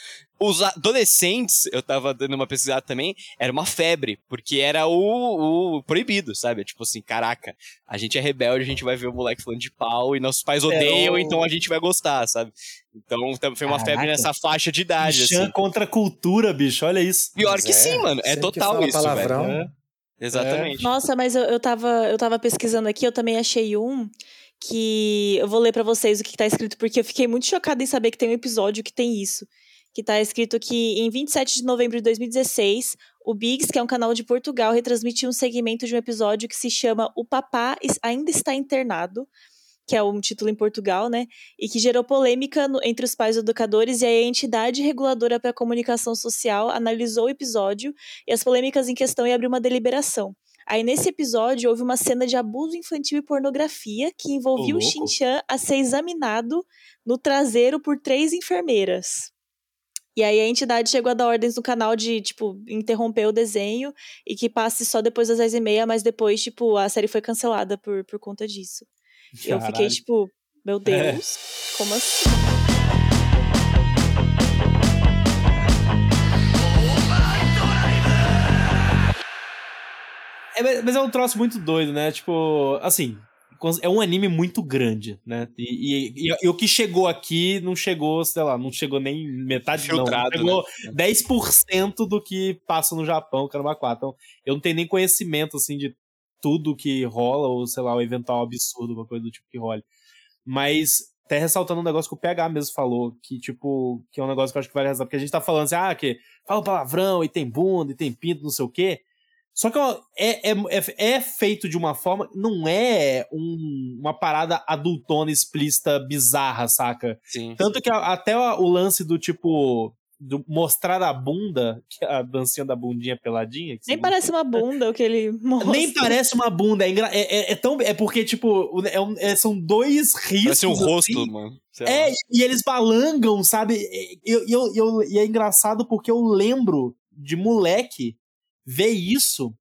Os adolescentes, eu tava dando uma pesquisada também, era uma febre, porque era o, o proibido, sabe? Tipo assim, caraca, a gente é rebelde, a gente vai ver o moleque falando de pau e nossos pais odeiam, o- então a gente vai gostar, sabe? Então foi uma febre Caraca. nessa faixa de idade, Chan assim. contra a cultura, bicho. Olha isso. Pior Mas que é, sim, mano. É que total fala isso, palavrão, velho. É. Exatamente. Nossa, mas eu, eu, tava, eu tava pesquisando aqui, eu também achei um que eu vou ler pra vocês o que tá escrito, porque eu fiquei muito chocada em saber que tem um episódio que tem isso. Que tá escrito que em 27 de novembro de 2016, o Biggs, que é um canal de Portugal, retransmitiu um segmento de um episódio que se chama O Papá Ainda Está Internado, que é um título em Portugal, né? E que gerou polêmica no- entre os pais educadores, e aí a entidade reguladora para a comunicação social analisou o episódio e as polêmicas em questão e abriu uma deliberação. Aí, nesse episódio, houve uma cena de abuso infantil e pornografia que envolvia o. Xinxan a ser examinado no traseiro por três enfermeiras. E aí a entidade chegou a dar ordens no canal de, tipo, interromper o desenho e que passe só depois das 10h30, mas depois, tipo, a série foi cancelada por, por conta disso. Eu fiquei, Caralho. tipo, meu Deus, como assim? É, mas- é um troço muito doido, né? Tipo, assim, é um anime muito grande, né? E, e- e- e o que chegou aqui não chegou, sei lá, não chegou nem metade, Filtrado, não. Chegou 10% do que passa no Japão, Caramba 4. Então, eu não tenho nem conhecimento, assim, de tudo que rola, ou sei lá, o eventual absurdo, alguma coisa do tipo que role. Mas, até ressaltando um negócio que o PH mesmo falou, que, tipo, que é um negócio que eu acho que vale ressaltar, porque a gente tá falando assim, ah, que fala palavrão, e tem bunda, e tem pinto, não sei o quê. Só que é, é, é, é feito de uma forma, não é um- uma parada adultona, explícita, bizarra, saca? Sim. Tanto que a- até o lance do tipo. Do mostrar a bunda, que é a dancinha da bundinha peladinha. que Nem parece uma bunda o que ele mostra. Nem parece uma bunda, é, engra- é, é- é tão. É porque, tipo, é um- é- são dois riscos. Parece um rosto, assim, mano. Sei lá. é, e eles balangam, sabe? E, eu, eu, eu- e é engraçado porque eu lembro de moleque ver isso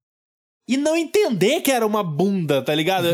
e não entender que era uma bunda, tá ligado?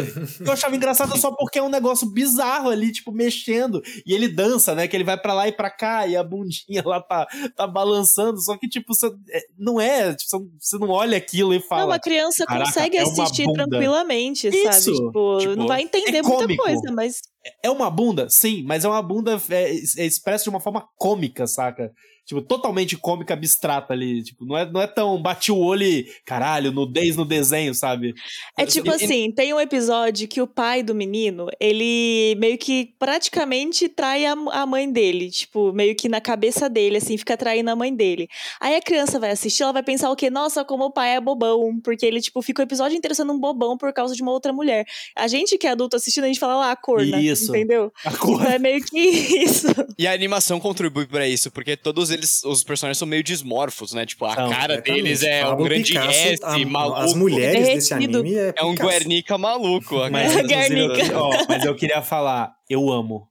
Eu achava engraçado só porque é um negócio bizarro ali, tipo, mexendo. E ele dança, né? Que ele vai pra lá e pra cá e a bundinha lá tá, tá balançando. Só que, tipo, você, é, não é. Tipo, você- não olha aquilo e Não, fala. uma criança "Caraca, consegue é uma assistir bunda." tranquilamente, Isso, sabe? Tipo, tipo, não vai entender é muita coisa, mas É uma bunda? Sim, mas é uma bunda é, é expressa de uma forma cômica, saca? Tipo, totalmente cômica, abstrata ali. Tipo, não é, não é tão bate o olho e, caralho, nudez no desenho, sabe? É tipo E- assim, tem um episódio que o pai do menino, ele meio que praticamente trai a, a mãe dele, tipo, meio que na cabeça dele, assim, fica traindo a mãe dele. Aí a criança vai assistir, ela vai pensar o quê? Nossa, como o pai é bobão, porque ele, tipo, fica o episódio inteiro sendo um bobão por causa de uma outra mulher. A gente que é adulto assistindo, a gente fala lá, a corna, Isso. Entendeu? A cor. Então é meio que isso. E a animação contribui pra isso, porque todos eles, os personagens são meio dismorfos, né? Tipo, a São, cara deles é um Pablo grande Picasso, S, a- maluco. As mulheres desse Derretido. anime é É um. Guernica maluco. Mas, Guernica. eu, ó, mas eu queria falar, eu amo.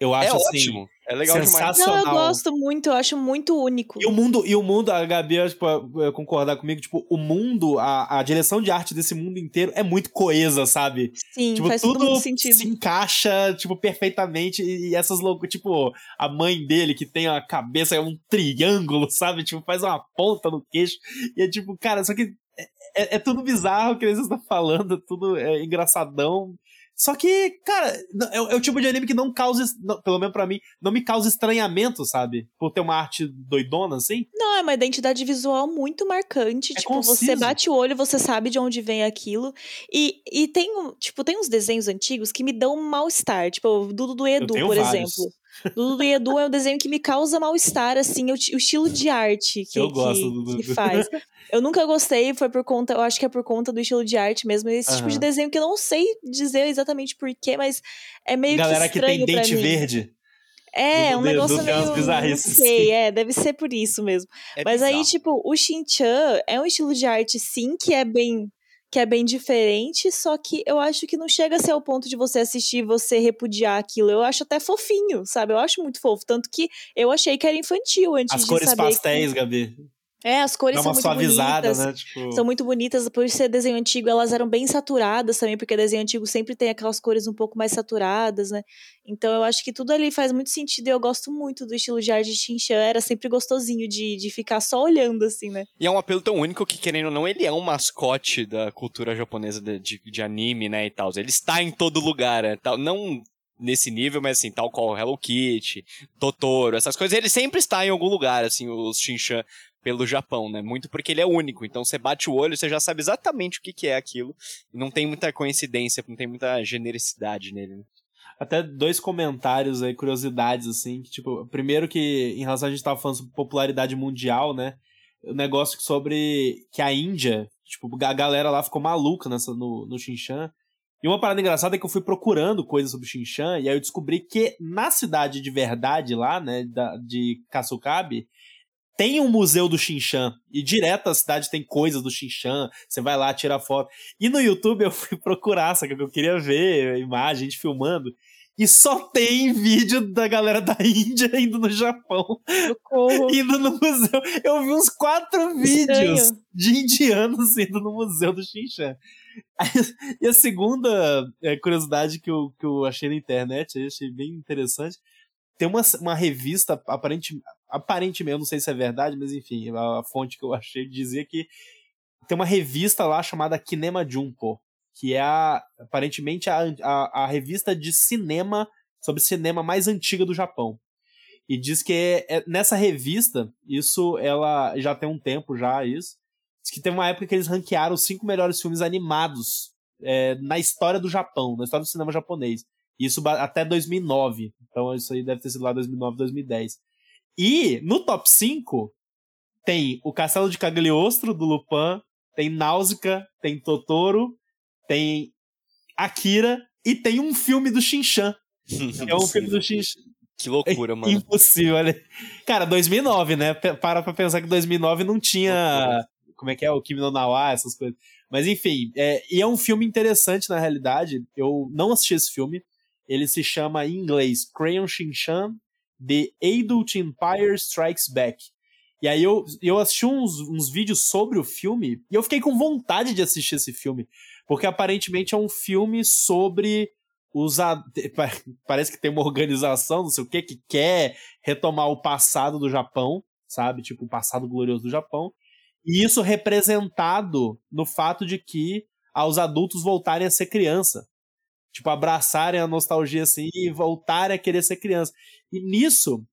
Eu É acho assim. ótimo. É legal demais. sensacional. Não, eu gosto muito, eu acho muito único. E o mundo, e o mundo, a Gabi acho que pode concordar comigo, tipo, o mundo, a, a direção de arte desse mundo inteiro é muito coesa, sabe? Sim, tipo, faz tudo todo muito sentido. se encaixa, tipo, perfeitamente. E, e essas loucas, tipo, a mãe dele que tem a cabeça, é um triângulo, sabe? Tipo, faz uma ponta no queixo. E é tipo, cara, só que é, é- é tudo bizarro que eles estão falando, tudo é engraçadão. Só que, cara, é, é, o tipo de anime que não causa, não, pelo menos para mim, não me causa estranhamento, sabe? Por ter uma arte doidona, assim. Não, é uma identidade visual muito marcante. É tipo, conciso. você bate o olho, você sabe de onde vem aquilo. E, e tem, tipo, tem uns desenhos antigos que me dão um mal-estar. Tipo, o Dudu do Edu, por vários. exemplo. Dudu e Edu é um desenho que me causa mal-estar, assim, o, o, estilo de arte que, eu gosto que, que faz. Eu nunca gostei, foi por conta, eu acho que é por conta do estilo de arte mesmo, esse uhum. tipo de desenho que eu não sei dizer exatamente porquê, mas é meio Galera que estranho que tem dente verde. É, é um negócio meio. Não sei, é, deve ser por isso mesmo. É Mas bizarro. aí, tipo, o Shin-Chan é um estilo de arte, sim, que é bem que é bem diferente, só que eu acho que não chega a ser ao ponto de você assistir e você repudiar aquilo. Eu acho até fofinho, sabe? Eu acho muito fofo. Tanto que eu achei que era infantil antes As de cores saber. pastéis, que... Gabi. É, as cores são muito bonitas. Né? Tipo... São muito bonitas. Por ser desenho antigo, elas eram bem saturadas também, porque desenho antigo sempre tem aquelas cores um pouco mais saturadas, né? Então eu acho que tudo ali faz muito sentido e eu gosto muito do estilo de arte de Shinchan. Era sempre gostosinho de, de ficar só olhando, assim, né? E é um apelo tão único que, querendo ou não, ele é um mascote da cultura japonesa de, de, de anime, né, e tal. Ele está em todo lugar, né? Tal, não nesse nível, mas assim, tal qual Hello Kitty, Totoro, essas coisas, ele sempre está em algum lugar, assim, os Shinchan pelo Japão, né? Muito porque ele é único. Então você bate o olho, você já sabe exatamente o que, que é aquilo. E não tem muita coincidência, não tem muita genericidade nele. Né? Até dois comentários aí, curiosidades, assim. Que, tipo, primeiro que, em relação a gente tava falando sobre popularidade mundial, né? O negócio sobre que a Índia, tipo, a galera lá ficou maluca nessa, no, no. E uma parada engraçada é que eu fui procurando coisas sobre Xinxan, e aí eu descobri que na cidade de verdade lá, né, da, de Kasukabe, tem um museu do Xinchan e direto a cidade tem coisas do Xinchan, você vai lá, tira foto. E no YouTube eu fui procurar, sabe que eu queria ver imagem, gente filmando. E só tem vídeo da galera da Índia indo no Japão. Socorro. Indo no museu. Eu vi uns quatro vídeos de indianos indo no museu do Xinchan. E a segunda é, curiosidade que eu, que eu achei na internet, eu achei bem interessante, tem uma, uma revista, aparente, aparentemente, eu não sei se é verdade, mas enfim, a, fonte que eu achei dizia que tem uma revista lá chamada Kinema Junpo, que é a, aparentemente a, a, a, revista de cinema sobre cinema mais antiga do Japão. E diz que é, é, nessa revista, isso ela já tem um tempo já, isso. Diz que teve uma época que eles ranquearam os cinco melhores filmes animados é, na história do Japão, na história do cinema japonês. Isso até 2009. Então isso aí deve ter sido lá 2009, 2010. E no top 5 tem o Castelo de Cagliostro do Lupin, tem Náusea, tem Totoro, tem Akira e tem um filme do Shinchan. é um filme do Shinchan. Que loucura, é mano. Impossível, olha. Cara, 2009, né? Para pra pensar que 2009 não tinha. Como é que é? O Kimi no Nawa, essas coisas. Mas enfim, é, e é um filme interessante na realidade. Eu não assisti esse filme. Ele se chama em inglês Crayon Shinchan The Adult Empire Strikes Back. E aí eu, eu assisti uns, uns vídeos sobre o filme e eu fiquei com vontade de assistir esse filme. Porque aparentemente é um filme sobre os. Parece que tem uma organização, não sei o que, que quer retomar o passado do Japão, sabe? Tipo, o passado glorioso do Japão. E isso representado no fato de que aos adultos voltarem a ser criança tipo, abraçarem a nostalgia assim e voltarem a querer ser criança. E nisso,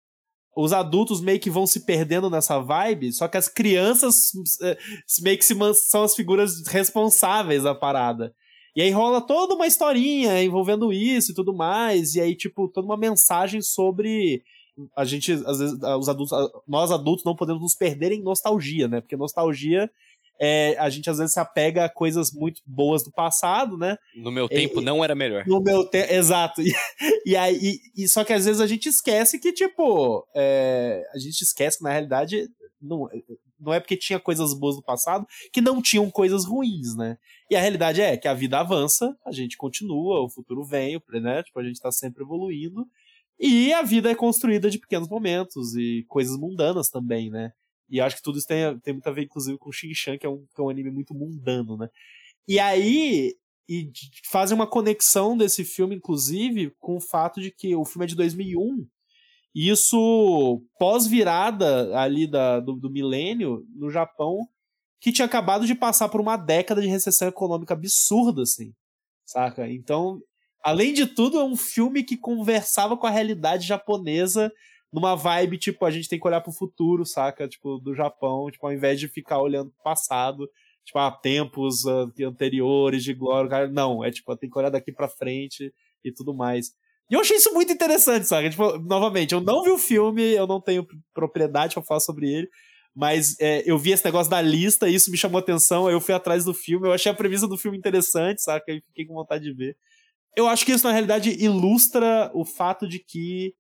os adultos meio que vão se perdendo nessa vibe, só que as crianças eh, meio que são as figuras responsáveis da parada. E aí rola toda uma historinha envolvendo isso e tudo mais, e aí, tipo, toda uma mensagem sobre a gente, às vezes, os adultos, nós adultos não podemos nos perder em nostalgia, né? Porque nostalgia é, a gente às vezes se apega a coisas muito boas do passado, né? No meu tempo e, não era melhor. No meu tempo, exato. E, e aí, e, só que às vezes a gente esquece que, tipo, é, a gente esquece que na realidade não, não é porque tinha coisas boas do passado que não tinham coisas ruins, né? E a realidade é que a vida avança, a gente continua, o futuro vem, né? Tipo, a gente tá sempre evoluindo. E a vida é construída de pequenos momentos e coisas mundanas também, né? E acho que tudo isso tem, tem muito a ver, inclusive, com Xing-Chan, que, é um, que é um anime muito mundano, né? E aí, e fazem uma conexão desse filme, inclusive, com o fato de que o filme é de 2001, e isso pós-virada ali da, do, do milênio, no Japão, que tinha acabado de passar por uma década de recessão econômica absurda, assim, saca? Então, Além de tudo, é um filme que conversava com a realidade japonesa numa vibe, tipo, a gente tem que olhar pro futuro, saca? Tipo, do Japão, tipo, ao invés de ficar olhando pro passado, tipo, há tempos uh, anteriores de glória, não, é tipo, tem que olhar daqui pra frente e tudo mais. E eu achei isso muito interessante, saca? Tipo, novamente, eu não vi o filme, eu não tenho propriedade pra falar sobre ele, mas é, eu vi esse negócio da lista e isso me chamou atenção, aí eu fui atrás do filme, eu achei a premissa do filme interessante, saca? E fiquei com vontade de ver. Eu acho que isso, na realidade, ilustra o fato de que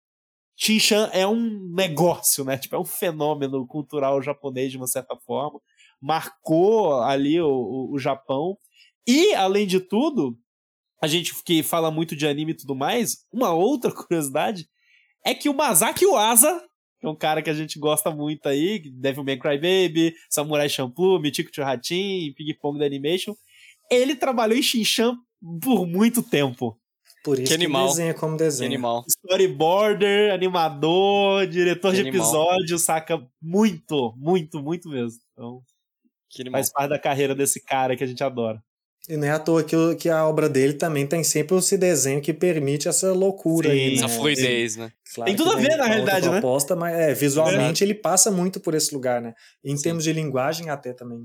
Shin-Chan é um negócio, né? Tipo, é um fenômeno cultural japonês de uma certa forma. Marcou ali o, o, o Japão. E, além de tudo, a gente que fala muito de anime e tudo mais, uma outra curiosidade é que o Masaki Uasa, que é um cara que a gente gosta muito aí, Devilman Crybaby, Samurai Champloo, Michiko Churratin, Ping Pong da Animation, ele trabalhou em Shinchan por muito tempo. Por isso que, animal. que desenha como desenha. Que animal. Storyboarder, animador, diretor Que de animal. episódio, saca muito, muito, muito mesmo. Então, Que animal. faz parte da carreira desse cara que a gente adora. E não é à toa que, que a obra dele também tem sempre esse desenho que permite essa loucura Sim, aí, Essa né? fluidez, né? Claro Tem tudo a ver, na realidade, né? proposta, Mas é, visualmente ele passa muito por esse lugar, né? Em Sim. termos de linguagem até também,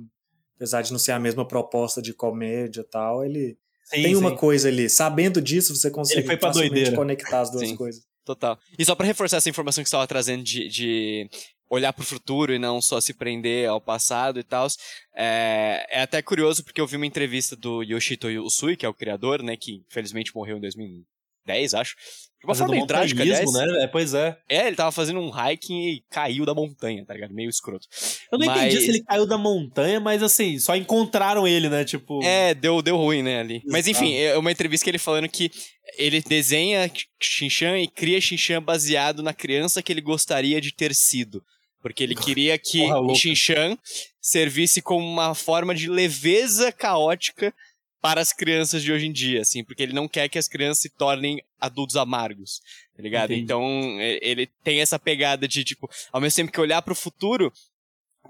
apesar de não ser a mesma proposta de comédia e tal, ele Sim, tem uma sim. coisa ali. Sabendo disso, você consegue Ele foi pra doideira. conectar as duas Sim. coisas. Total. E só pra reforçar essa informação que você estava trazendo de, de olhar pro futuro e não só se prender ao passado e tal, é, é até curioso porque eu vi uma entrevista do Yoshito Usui, que é o criador, né, que infelizmente morreu em 2010, acho. Uma Fazendo forma meio trágica, aliás. né? É, pois é. É, ele tava fazendo um hiking e caiu da montanha, tá ligado? Meio escroto. Eu não Mas- entendi se ele caiu da montanha, mas assim, só encontraram ele, né? Tipo. É, deu, deu ruim, né, ali. Mas enfim, é uma entrevista que ele falando que ele desenha Shinchan e cria Shinchan baseado na criança que ele gostaria de ter sido. Porque ele queria que. Shinchan servisse como uma forma de leveza caótica para as crianças de hoje em dia, assim, porque ele não quer que as crianças se tornem adultos amargos, tá ligado? Entendi. Então, ele tem essa pegada de, tipo, ao mesmo tempo que olhar pro futuro,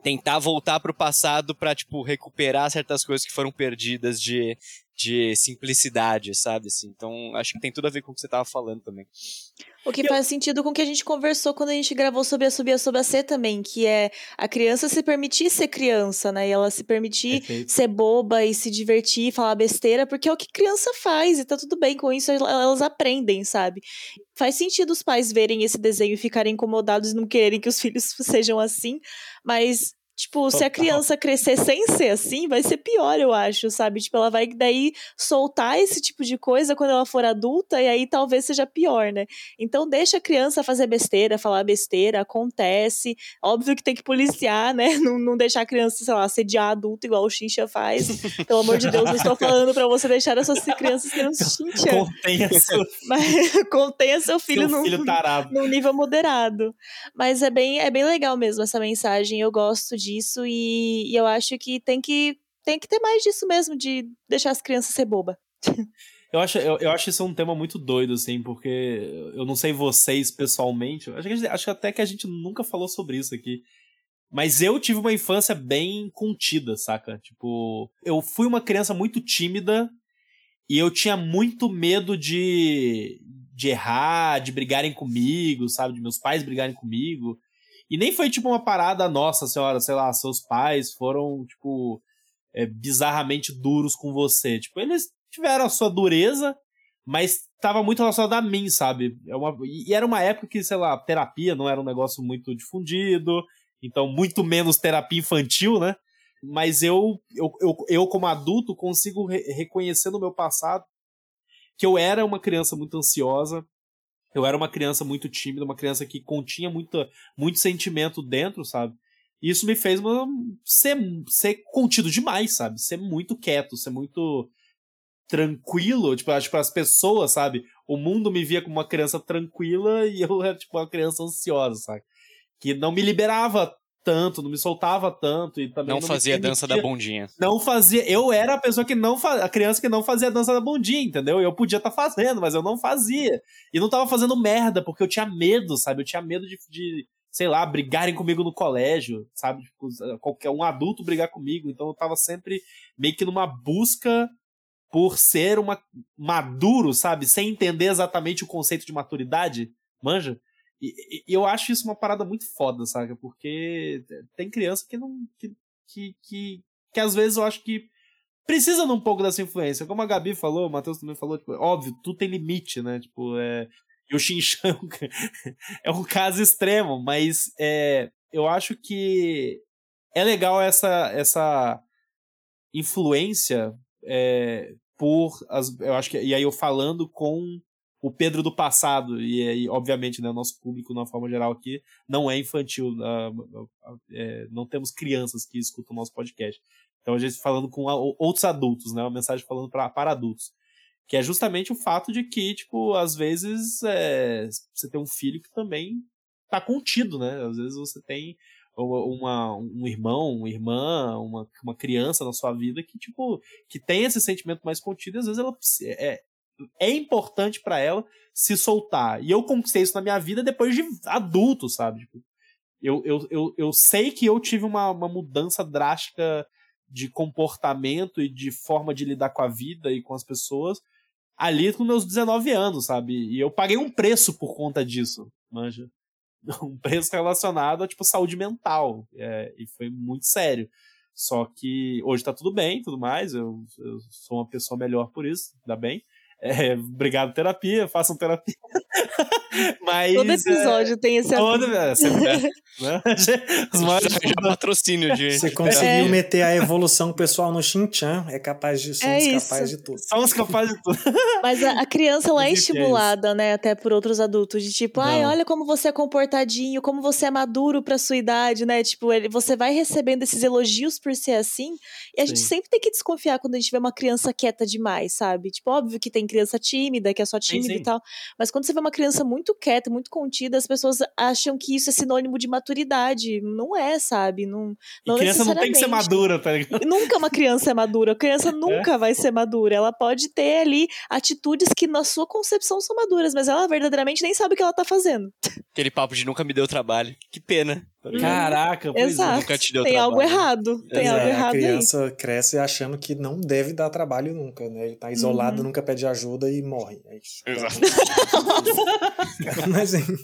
tentar voltar pro passado pra, tipo, recuperar certas coisas que foram perdidas de, de simplicidade, sabe? Assim, então, acho que tem tudo a ver com o que você tava falando também. O que E eu- faz sentido com o que a gente conversou quando a gente gravou sobre a Subir a Sob a C também, que é a criança se permitir ser criança, né? E ela se permitir Perfeito. ser boba e se divertir, falar besteira, porque é o que criança faz e tá tudo bem com isso, el- elas aprendem, sabe? Faz sentido os pais verem esse desenho e ficarem incomodados e não quererem que os filhos sejam assim, mas. Tipo, se a Total. criança crescer sem ser assim, vai ser pior, eu acho, sabe? Tipo, ela vai daí soltar esse tipo de coisa quando ela for adulta, e aí talvez seja pior, né? Então deixa a criança fazer besteira, falar besteira, acontece. Óbvio que tem que policiar, né? Não, não deixar a criança, sei lá, assediar adulto igual o Xincha faz. Pelo amor de Deus, não estou falando pra você deixar as suas crianças sendo Xincha. Contenha seu, Mas contenha seu filho, seu num, filho num nível moderado. Mas é bem, é bem legal mesmo essa mensagem. Eu gosto disso e, e eu acho que tem que tem que ter mais disso mesmo, de deixar as crianças ser boba. Eu acho, eu, eu acho isso um tema muito doido, assim, porque eu não sei vocês pessoalmente. Acho, que acho até que a gente nunca falou sobre isso aqui. Mas eu tive uma infância bem contida, saca? Tipo, eu fui uma criança muito tímida e eu tinha muito medo de, de errar, de brigarem comigo, sabe? De meus pais brigarem comigo. E nem foi tipo uma parada, nossa senhora, sei lá, seus pais foram, tipo, é, bizarramente duros com você. Tipo, eles tiveram a sua dureza, mas tava muito relacionado a mim, sabe? É uma, e era uma época que, sei lá, terapia não era um negócio muito difundido, então muito menos terapia infantil, né? Mas eu, eu, eu, eu como adulto, consigo re reconhecer no meu passado que eu era uma criança muito ansiosa, eu era uma criança muito tímida, uma criança que continha muita, muito sentimento dentro, sabe? E isso me fez ser, ser contido demais, sabe? Ser muito quieto, ser muito tranquilo, tipo, acho que as pessoas, sabe? O mundo me via como uma criança tranquila e eu era, tipo, uma criança ansiosa, sabe? Que não me liberava tanto, não me soltava tanto e também Não, não, fazia dança da bondinha. não fazia. Eu era a pessoa que não fazia. A criança que não fazia dança da bondinha, entendeu? Eu podia estar fazendo, mas eu não fazia. E não tava fazendo merda, porque eu tinha medo, sabe? Eu tinha medo de, de sei lá, brigarem comigo no colégio, sabe? Tipo, qualquer um adulto brigar comigo. Então eu tava sempre meio que numa busca por ser uma maduro, sabe? Sem entender exatamente o conceito de maturidade, manja? E, e, eu acho isso uma parada muito foda, saca? Porque tem criança que não. que, que, que, que às vezes eu acho que precisa de um pouco dessa influência. Como a Gabi falou, o Matheus também falou, tipo, óbvio, tudo tem limite, né? Tipo, é. E o Xinchão é um caso extremo, mas é, eu acho que é legal essa, essa influência é, por as, eu acho que e aí eu falando com o Pedro do passado e aí obviamente né, o nosso público na forma geral aqui não é infantil uh, é, não temos crianças que escutam o nosso podcast. Então a gente falando com outros adultos né uma mensagem falando pra, para adultos que é justamente o fato de que tipo às vezes é, você tem um filho que também tá contido né às vezes você tem uma, um irmão, uma irmã, uma, uma criança na sua vida que, tipo, que tem esse sentimento mais contido e às vezes ela é, é importante para ela se soltar. E eu conquistei isso na minha vida depois de adulto, sabe? Tipo, eu, eu, eu, eu sei que eu tive uma, uma mudança drástica de comportamento e de forma de lidar com a vida e com as pessoas ali com meus 19 anos, sabe? E eu paguei um preço por conta disso, manja. um preço relacionado a tipo saúde mental. É, e foi muito sério. Só que hoje tá tudo bem, tudo mais. Eu, eu sou uma pessoa melhor por isso, ainda bem. É, obrigado, terapia, façam terapia. Mas, todo episódio é, tem esse todo, é, sempre, é, né? Os maiores já, já patrocínio de. Você conseguiu é. meter a evolução pessoal no Shinchan, é capaz de somos é capazes de tudo. Somos capazes de tudo. Mas a, a criança lá é estimulada, né, até por outros adultos, de tipo, ai, olha como você é comportadinho, como você é maduro pra sua idade, né? Tipo, ele, você vai recebendo esses elogios por ser assim, e a Sim. gente sempre tem que desconfiar quando a gente vê uma criança quieta demais, sabe? Tipo, óbvio que tem criança tímida, que é só tímida sim. e tal, mas quando você vê uma criança muito quieta, muito contida, as pessoas acham que isso é sinônimo de maturidade. Não é, sabe? Não, não criança não tem que ser madura, tá ligado? Nunca uma criança é madura. A criança é? nunca é? vai ser madura. Ela pode ter ali atitudes que na sua concepção são maduras, mas ela verdadeiramente nem sabe o que ela tá fazendo. Aquele papo de nunca me deu trabalho. Que pena. Tá Caraca, pois é. Exato. Nunca te deu Tem trabalho. algo errado. Tem é, algo errado A criança aí. cresce achando que não deve dar trabalho nunca, né? Ele tá isolado, uhum. nunca pede ajuda e morre. É isso. Exato. Mas, assim,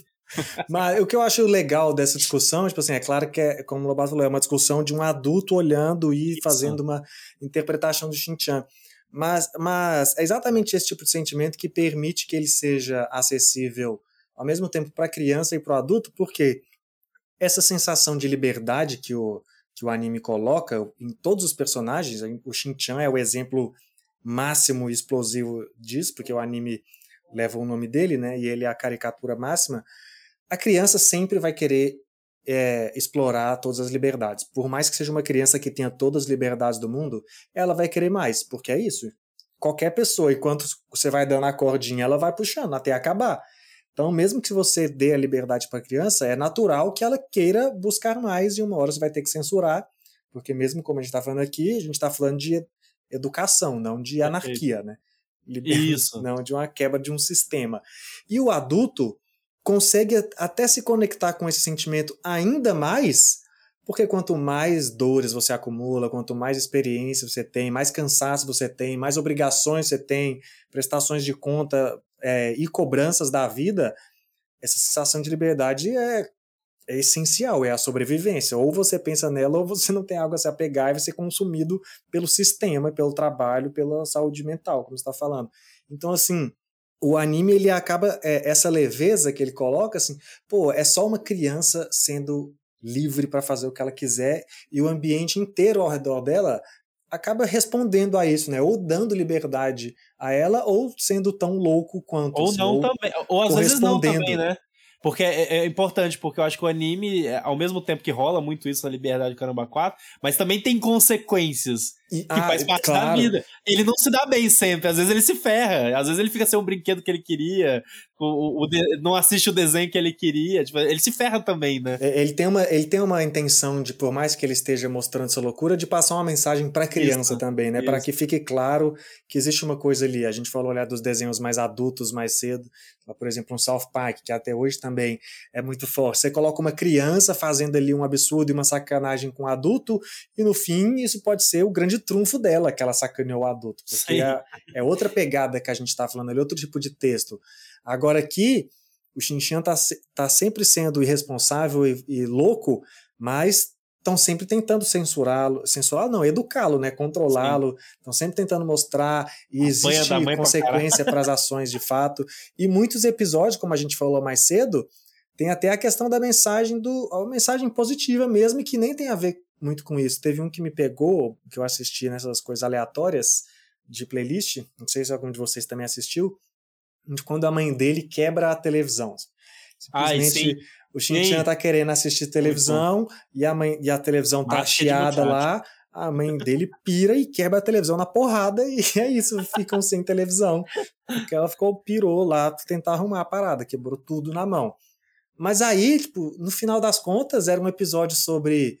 mas o que eu acho legal dessa discussão, tipo assim, é claro que, é, como o Lobato falou, é uma discussão de um adulto olhando e Isso. fazendo uma interpretação do Xinjiang. Mas, mas é exatamente esse tipo de sentimento que permite que ele seja acessível ao mesmo tempo para a criança e para o adulto, porque essa sensação de liberdade que o, que o anime coloca em todos os personagens, o Shin-chan é o exemplo máximo explosivo disso, porque o anime leva o nome dele, né, e ele é a caricatura máxima, a criança sempre vai querer é, explorar todas as liberdades. Por mais que seja uma criança que tenha todas as liberdades do mundo, ela vai querer mais, porque é isso. Qualquer pessoa, enquanto você vai dando a cordinha, ela vai puxando até acabar. Então, mesmo que você dê a liberdade para a criança, é natural que ela queira buscar mais e uma hora você vai ter que censurar, porque mesmo como a gente está falando aqui, a gente está falando de educação, não de anarquia, né? Isso. Não de uma quebra de um sistema. E o adulto, consegue até se conectar com esse sentimento ainda mais, porque quanto mais dores você acumula, quanto mais experiência você tem, mais cansaço você tem, mais obrigações você tem, prestações de conta é, e cobranças da vida, essa sensação de liberdade é, é essencial, é a sobrevivência. Ou você pensa nela, ou você não tem algo a se apegar e vai ser consumido pelo sistema, pelo trabalho, pela saúde mental, como está falando. Então, assim, o anime ele acaba é, essa leveza que ele coloca assim, pô, é só uma criança sendo livre para fazer o que ela quiser e o ambiente inteiro ao redor dela acaba respondendo a isso, né? Ou dando liberdade a ela ou sendo tão louco quanto. Ou não ou também, ou às vezes não também, né? Porque é, é, importante, porque eu acho que o anime, é, ao mesmo tempo que rola muito isso na Liberdade Caramba 4, mas também tem consequências e, que ah, faz parte claro. da vida. Ele não se dá bem sempre, às vezes ele se ferra, às vezes ele fica sem um brinquedo que ele queria, o, o de- não assiste o desenho que ele queria. Tipo, ele se ferra também, né? É, Ele tem, uma, ele tem uma intenção de, por mais que ele esteja mostrando essa loucura, de passar uma mensagem para criança Isso, também, né? Para que fique claro que existe uma coisa ali. A gente falou olhar dos desenhos mais adultos mais cedo, por exemplo, um South Park, que até hoje também é muito forte. Você coloca uma criança fazendo ali um absurdo e uma sacanagem com um adulto, e no fim isso pode ser o grande trunfo dela, que ela sacaneou o adulto. Porque é, é outra pegada que a gente está falando ali, outro tipo de texto. Agora aqui, o Xinchan tá, se- tá sempre sendo irresponsável e, e louco, mas estão sempre tentando censurá-lo, censurá-lo não, educá-lo, né, controlá-lo, estão sempre tentando mostrar e existe consequência para as ações de fato. E muitos episódios, como a gente falou mais cedo, tem até a questão da mensagem do, a mensagem positiva mesmo que nem tem a ver muito com isso. Teve um que me pegou, que eu assisti nessas coisas aleatórias de playlist, não sei se algum de vocês também assistiu, de quando a mãe dele quebra a televisão. Ai, Simplesmente sim. o Xintian tá querendo assistir televisão e a, mãe, e a televisão tá chiada lá. A mãe dele pira e quebra a televisão na porrada e é isso, ficam sem televisão. Porque ela ficou, pirou lá pra tentar arrumar a parada, quebrou tudo na mão. Mas aí, tipo, no final das contas, era um episódio sobre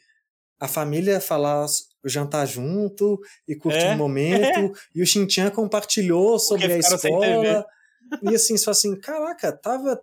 a família falar jantar junto e curtir É, um momento, e o Xintian compartilhou sobre a escola. E assim, só assim, caraca, tava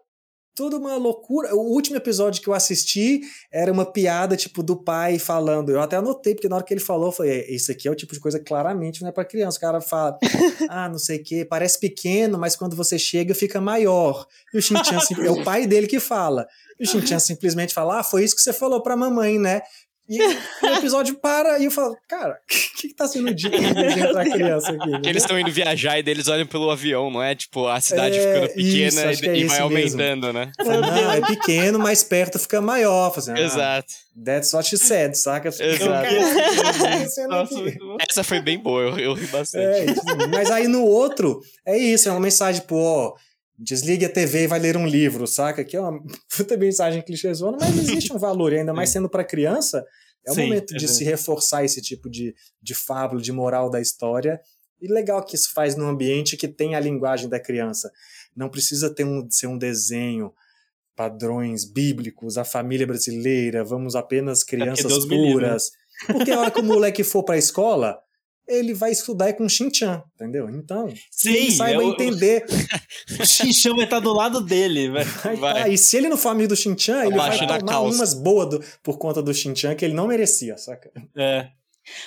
tudo uma loucura. O último episódio que eu assisti era uma piada, tipo, do pai falando. Eu até anotei, porque na hora que ele falou, eu falei, "É, isso aqui é o tipo de coisa que claramente não é pra criança. O cara fala, ah, não sei o quê, parece pequeno, mas quando você chega fica maior. E o Xintian, assim, é o pai dele que fala. E o Xintian simplesmente fala, ah, foi isso que você falou pra mamãe, né? E o episódio para e eu falo, cara, o que, que tá sendo dito desenho pra criança aqui? Que eles estão indo viajar e eles olham pelo avião, não é? Tipo, a cidade É, ficando pequena isso, e- é e, vai mesmo. aumentando, né? Eu falo, não, é pequeno, mas perto fica maior. Fazendo, ah, Exato. That's what she said, saca? Exato. Nossa, bom. Essa foi bem boa, eu, eu ri bastante. É, mas aí no outro, é isso, é uma mensagem, tipo, ó, desligue a TV e vai ler um livro, saca? Que é uma puta mensagem clichêzona, mas existe um valor, e ainda mais sendo pra criança, é o Sim, momento de exato. se reforçar esse tipo de, de fábula, de moral da história. E legal que isso faz num ambiente que tem a linguagem da criança. Não precisa ter um, ser um desenho, padrões bíblicos, a família brasileira, vamos apenas crianças me livre, né? puras. Porque a hora que o moleque for pra escola, ele vai estudar com Shin-Chan, entendeu? Então, se ele Sim, saiba o- entender. O Xinchão vai estar do lado dele, Vai. tá, e se ele não for amigo do Shin-Chan, ele vai tomar calça. umas boas do- por conta do Shin-Chan que ele não merecia, saca? É.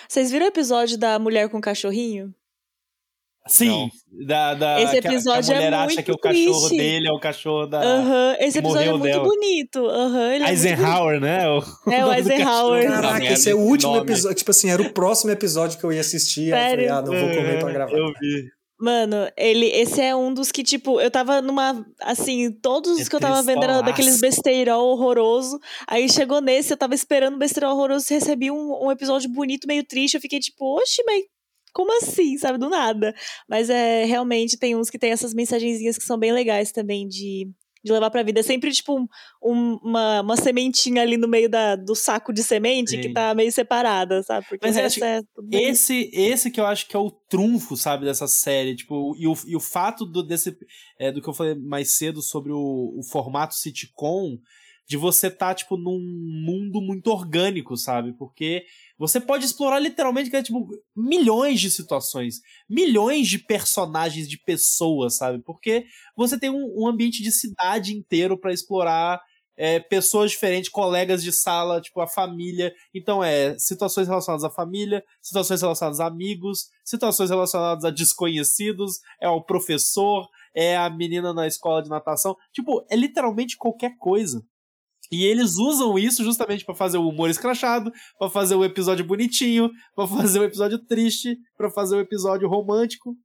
Vocês viram o episódio da mulher com cachorrinho? Sim, da, da, Esse que a- que a episódio é mulher acha muito que o cachorro triste. dele é o cachorro da Aham, esse episódio é muito dela. bonito. Aham, ele é muito Eisenhower, né? O. É, o Eisenhower. Caraca, esse é o último nome. episódio. Tipo assim, era o próximo episódio que eu ia assistir. Aí eu falei, Sério? ah, não vou comer pra gravar. É, Eu vi. Mano, ele, esse é um dos que, tipo, eu tava numa. Assim, todos os É que eu tava vendo eram daqueles besteirol horroroso. Aí chegou nesse, eu tava esperando besteirol horroroso, recebi um, um episódio bonito, meio triste. Eu fiquei tipo, oxe, mas como assim, sabe? Do nada. Mas é realmente tem uns que tem essas mensagenzinhas que são bem legais também de, de levar pra vida. É sempre, tipo, um- um- uma, uma sementinha ali no meio da, do saco de semente que Sim. tá meio separada, sabe? Porque Mas o resto é tudo bem- Esse, esse que eu acho que é o trunfo, sabe, dessa série. Tipo, e o, e o fato do, desse, é, do que eu falei mais cedo sobre o, o formato sitcom, de você tá, tipo, num mundo muito orgânico, sabe? Porque você pode explorar literalmente, tipo, milhões de situações, milhões de personagens, de pessoas, sabe? Porque você tem um, um ambiente de cidade inteiro pra explorar é, pessoas diferentes, colegas de sala, tipo, a família. Então, é situações relacionadas à família, situações relacionadas a amigos, situações relacionadas a desconhecidos, é o professor, é a menina na escola de natação. Tipo, é literalmente qualquer coisa. E eles usam isso justamente pra fazer o humor escrachado, pra fazer o episódio bonitinho, pra fazer o episódio triste, pra fazer o episódio romântico.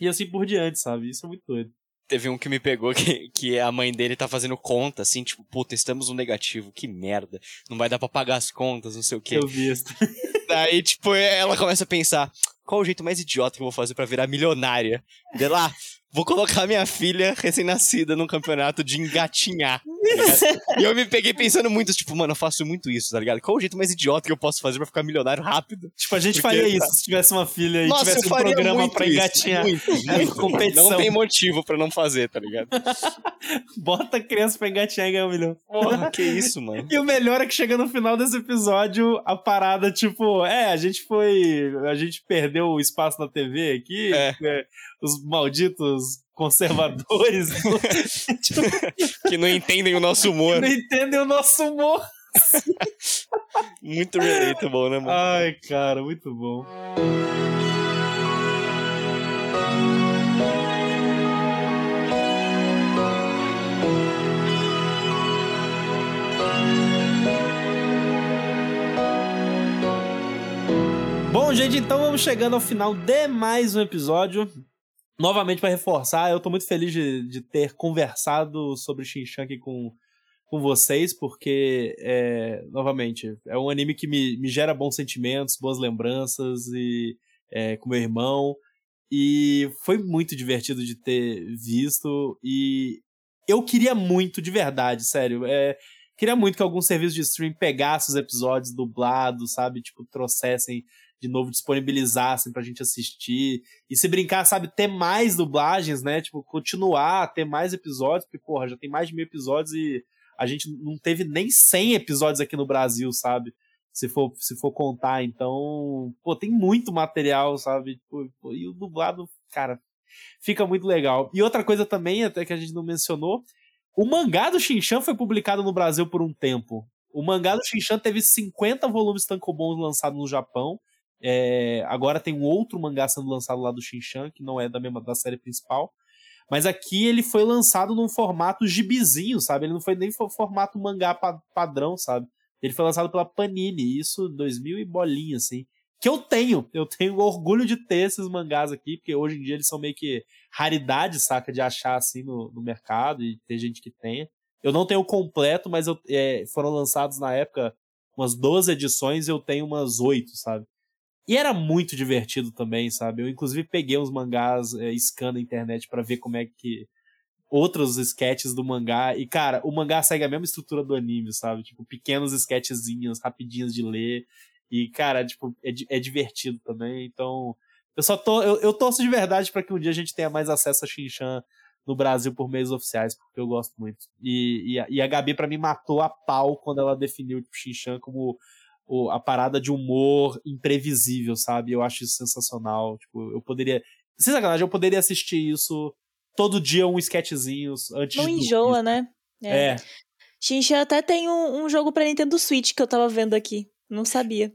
E assim por diante, sabe? Isso é muito doido. Teve um que me pegou que, que a mãe dele tá fazendo conta, assim, tipo, puta, estamos no negativo, que merda. Não vai dar pra pagar as contas, não sei o quê. Eu vi isso. Daí, tipo, ela começa a pensar, qual o jeito mais idiota que eu vou fazer pra virar milionária? De lá, vou colocar minha filha recém-nascida num campeonato de engatinhar. Tá e eu me peguei pensando muito, tipo, mano, eu faço muito isso, tá ligado? Qual o jeito mais idiota que eu posso fazer pra ficar milionário rápido? Tipo, a gente Porque- faria isso se tivesse uma filha e Nossa, tivesse um programa pra isso, engatinhar. Muito, muito. competição. Não tem motivo pra não fazer, tá ligado? Bota a criança pra engatinhar e ganhar um milhão. Porra, que isso, mano. E o melhor é que chega no final desse episódio, a parada, tipo, é, a gente foi. A gente perdeu o espaço na TV aqui, É. porque os malditos conservadores tipo, Que não entendem o nosso humor. não entendem o nosso humor. Muito relatable, né, mano? Ai, cara, muito bom. Bom, gente, então vamos chegando ao final de mais um episódio. Novamente, para reforçar, eu tô muito feliz de, de ter conversado sobre Shinchan aqui com, com vocês, porque, é, novamente, é um anime que me, me gera bons sentimentos, boas lembranças e é, com meu irmão. E foi muito divertido de ter visto. E eu queria muito, de verdade, sério. É, queria muito que algum serviço de stream pegasse os episódios dublados, sabe? Tipo, trouxessem de novo, disponibilizassem pra gente assistir. E se brincar, sabe, ter mais dublagens, né? Tipo, continuar, ter mais episódios, porque, porra, já tem mais de mil episódios e a gente não teve nem 100 episódios aqui no Brasil, sabe? Se for, se for contar, então, pô, tem muito material, sabe? Pô, e o dublado, cara, fica muito legal. E outra coisa também, até que a gente não mencionou, o mangá do Shinchan foi publicado no Brasil por um tempo. O mangá do Shinchan teve 50 volumes tankobons lançados no Japão. É, agora tem um outro mangá sendo lançado lá do Shinchan, que não é da mesma da série principal. Mas aqui ele foi lançado num formato gibizinho, sabe? Ele não foi nem fo- formato mangá pa- padrão, sabe? Ele foi lançado pela Panini, isso 2000 e bolinha, assim. Que eu tenho, eu tenho orgulho de ter esses mangás aqui, porque hoje em dia eles são meio que raridade, saca? De achar assim no, no mercado e ter gente que tenha. Eu não tenho o completo, mas eu, é, foram lançados na época umas 12 edições e eu tenho umas 8, sabe? E era muito divertido também, sabe? Eu, inclusive, peguei uns mangás é, scan na internet pra ver como é que. Outros sketches do mangá. E, cara, o mangá segue a mesma estrutura do anime, sabe? Tipo, pequenos sketchzinhos, rapidinhos de ler. E, cara, tipo, é, é divertido também. Então, eu só tô. Eu, eu torço de verdade pra que um dia a gente tenha mais acesso a Shinchan no Brasil por meios oficiais, porque eu gosto muito. E, e, a, e a Gabi, pra mim, matou a pau quando ela definiu tipo, Shinchan como o- a parada de humor imprevisível, sabe? Eu acho isso sensacional. Tipo, eu poderia. Sem sacanagem, eu poderia assistir isso todo dia, um sketchzinho antes Não de. enjoa, né? É. Shincha até tem um, um jogo pra Nintendo Switch que eu tava vendo aqui. Não sabia.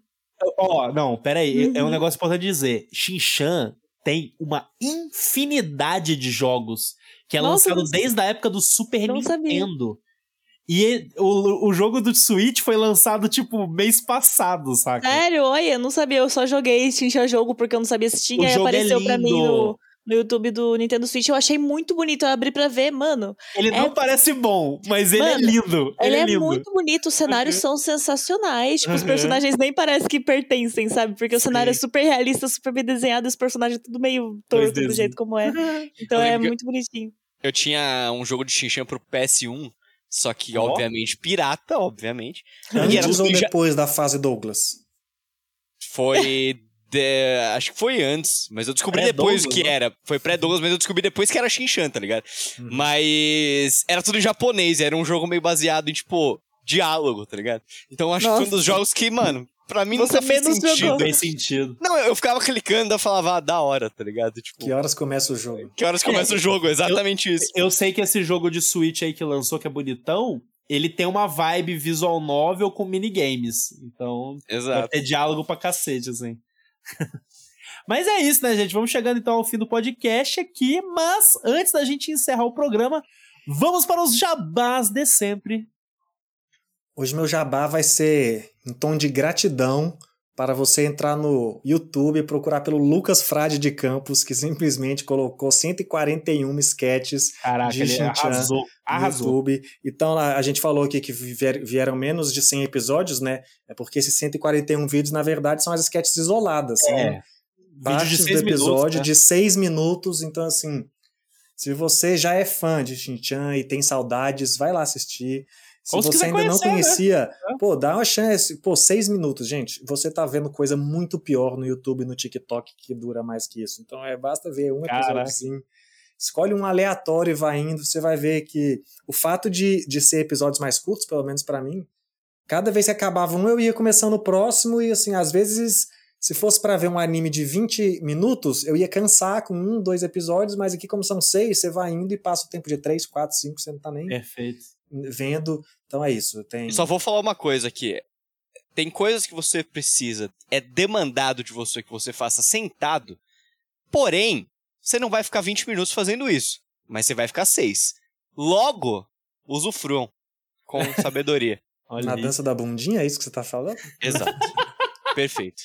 Ó, não, peraí. É um Uhum. negócio importante dizer. Shinchan tem uma infinidade de jogos que é Nossa, lançado desde a época do Super não sabia. E e- o, o jogo do Switch foi lançado, tipo, mês passado, saca? Sério? Olha, eu não sabia. Eu só joguei Shincha jogo porque eu não sabia se tinha. O jogo é apareceu pra mim no, no YouTube do Nintendo Switch. Eu achei muito bonito. Eu abri pra ver, mano. Ele não É- parece bom, mas ele é Mano, lindo. Ele, Ele, é, lindo. muito bonito, os cenários Uhum. são sensacionais. Tipo, os Uhum. personagens nem parecem que pertencem, sabe? Porque o cenário é Sim. super realista, super bem desenhado, e os personagens tudo meio torto do 2Dzinho. jeito como é. Então é muito bonitinho. Eu tinha um jogo de Shinchan pro PS1, só que, Ó. obviamente, pirata, obviamente. E era Antes ou depois da fase Douglas? Foi. de- Acho que foi antes, mas eu descobri depois o que né? era. Foi pré-Douglas, mas eu descobri depois que era Shinchan, tá ligado? Uhum. Mas era tudo em japonês, era um jogo meio baseado em, tipo, diálogo, tá ligado? Então eu acho que foi um Nossa. dos jogos que, mano, pra mim Você nunca fez menos sentido. Fez sentido. Não, eu ficava clicando e falava, ah, da hora, tá ligado? Tipo, Que horas começa o jogo? que horas começa o jogo? Exatamente isso. Eu sei que esse jogo de Switch aí que lançou, que é bonitão, ele tem uma vibe visual novel com minigames. Então, vai Exato. ter diálogo pra cacete, assim. Mas é isso, né, gente? Vamos chegando então ao fim do podcast aqui. Mas antes da gente encerrar o programa, vamos para os jabás de sempre. Hoje meu jabá vai ser em tom de gratidão para você entrar no YouTube e procurar pelo Lucas Frade de Campos, que simplesmente colocou 141 sketches Caraca, De Shin-chan arrasou. no Arrasou. YouTube. Então a gente falou aqui que vier- vieram menos de 100 episódios, né? É porque esses 141 vídeos, na verdade, são as sketches isoladas. É. Né? Partes do seis minutos, episódio né? de 6 minutos. Então, assim, Se você já é fã de Shin-Chan e tem saudades, vai lá assistir. Se você ainda não conhecer, né? conhecia, pô, dá uma chance. Pô, seis minutos, gente. Você tá vendo coisa muito pior no YouTube e no TikTok que dura mais que isso. Então é basta ver um episódiozinho. Escolhe um aleatório e vai indo. Você vai ver que o fato de, de ser episódios mais curtos, pelo menos pra mim, cada vez que acabava um, eu ia começando o próximo e assim, às vezes. Se fosse pra ver um anime de 20 minutos, eu ia cansar com um, dois episódios, mas aqui, como são seis, você vai indo e passa o tempo de três, quatro, cinco, você não tá nem Perfeito. Vendo. Então é isso. Tem... Só vou falar uma coisa aqui. Tem coisas que você precisa, é demandado de você que você faça sentado. Porém, você não vai ficar 20 minutos fazendo isso, mas você vai ficar 6. Logo, usufruam com sabedoria. Olha Na aí. dança da bundinha, é isso que você tá falando? Exato. Perfeito.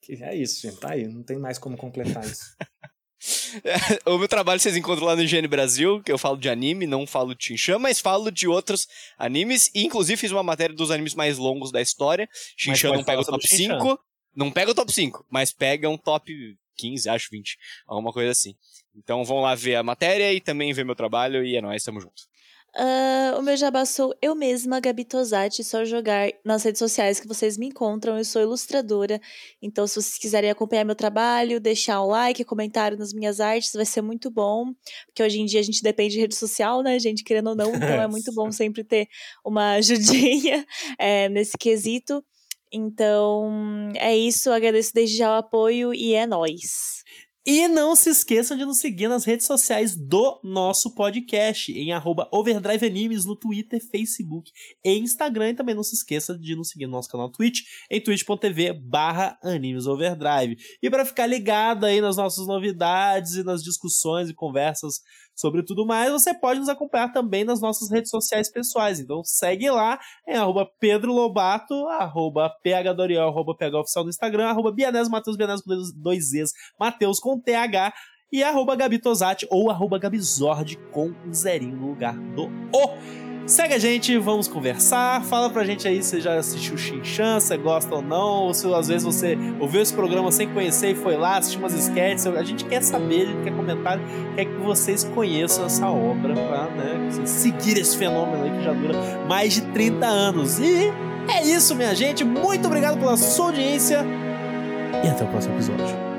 Que é isso, gente. Tá aí. Não tem mais como completar isso. O meu trabalho vocês encontram lá no Higiene Brasil, que eu falo de anime, não falo de Shinchan, mas falo de outros animes. E inclusive fiz uma matéria dos animes mais longos da história. Shinchan não pega o top sobre Shin-chan. 5. Não pega o top 5, mas pega um top 15, acho 20. Alguma coisa assim. Então vão lá ver a matéria e também ver meu trabalho. E é nóis, tamo junto. Ah, o meu jabá sou eu mesma, Gabi Tosati, só jogar nas redes sociais que vocês me encontram. Eu sou ilustradora, então se vocês quiserem acompanhar meu trabalho, deixar um like, comentário nas minhas artes, vai ser muito bom. Porque hoje em dia a gente depende de rede social, né, gente, querendo ou não, então é muito bom sempre ter uma ajudinha eh, nesse quesito. Então, é isso. Agradeço desde já o apoio e é nóis. E não se esqueçam de nos seguir nas redes sociais do nosso podcast, em arroba Overdrive Animes no Twitter, Facebook e Instagram. E também não se esqueça de nos seguir no nosso canal Twitch, em twitch.tv barra Animes Overdrive. E para ficar ligado aí nas nossas novidades e nas discussões e conversas sobre tudo mais, você pode nos acompanhar também nas nossas redes sociais pessoais. Então segue lá em arroba Pedro Lobato, arroba PHDoriel, arroba PHOficial no Instagram, arroba Bianese Matheus, Bianese com dois Zs, Matheus com TH e arroba Gabi Tosati ou arroba Gabizord com um zerinho no lugar do O. Segue a gente, vamos conversar. Fala pra gente aí se você já assistiu Shinchan, se gosta ou não, ou se às vezes você ouviu esse programa sem conhecer e foi lá, assistiu umas sketches. A gente quer saber, a gente quer comentário, quer que vocês conheçam essa obra pra né, seguir esse fenômeno aí que já dura mais de 30 anos. E é isso, minha gente. Muito obrigado pela sua audiência e até o próximo episódio.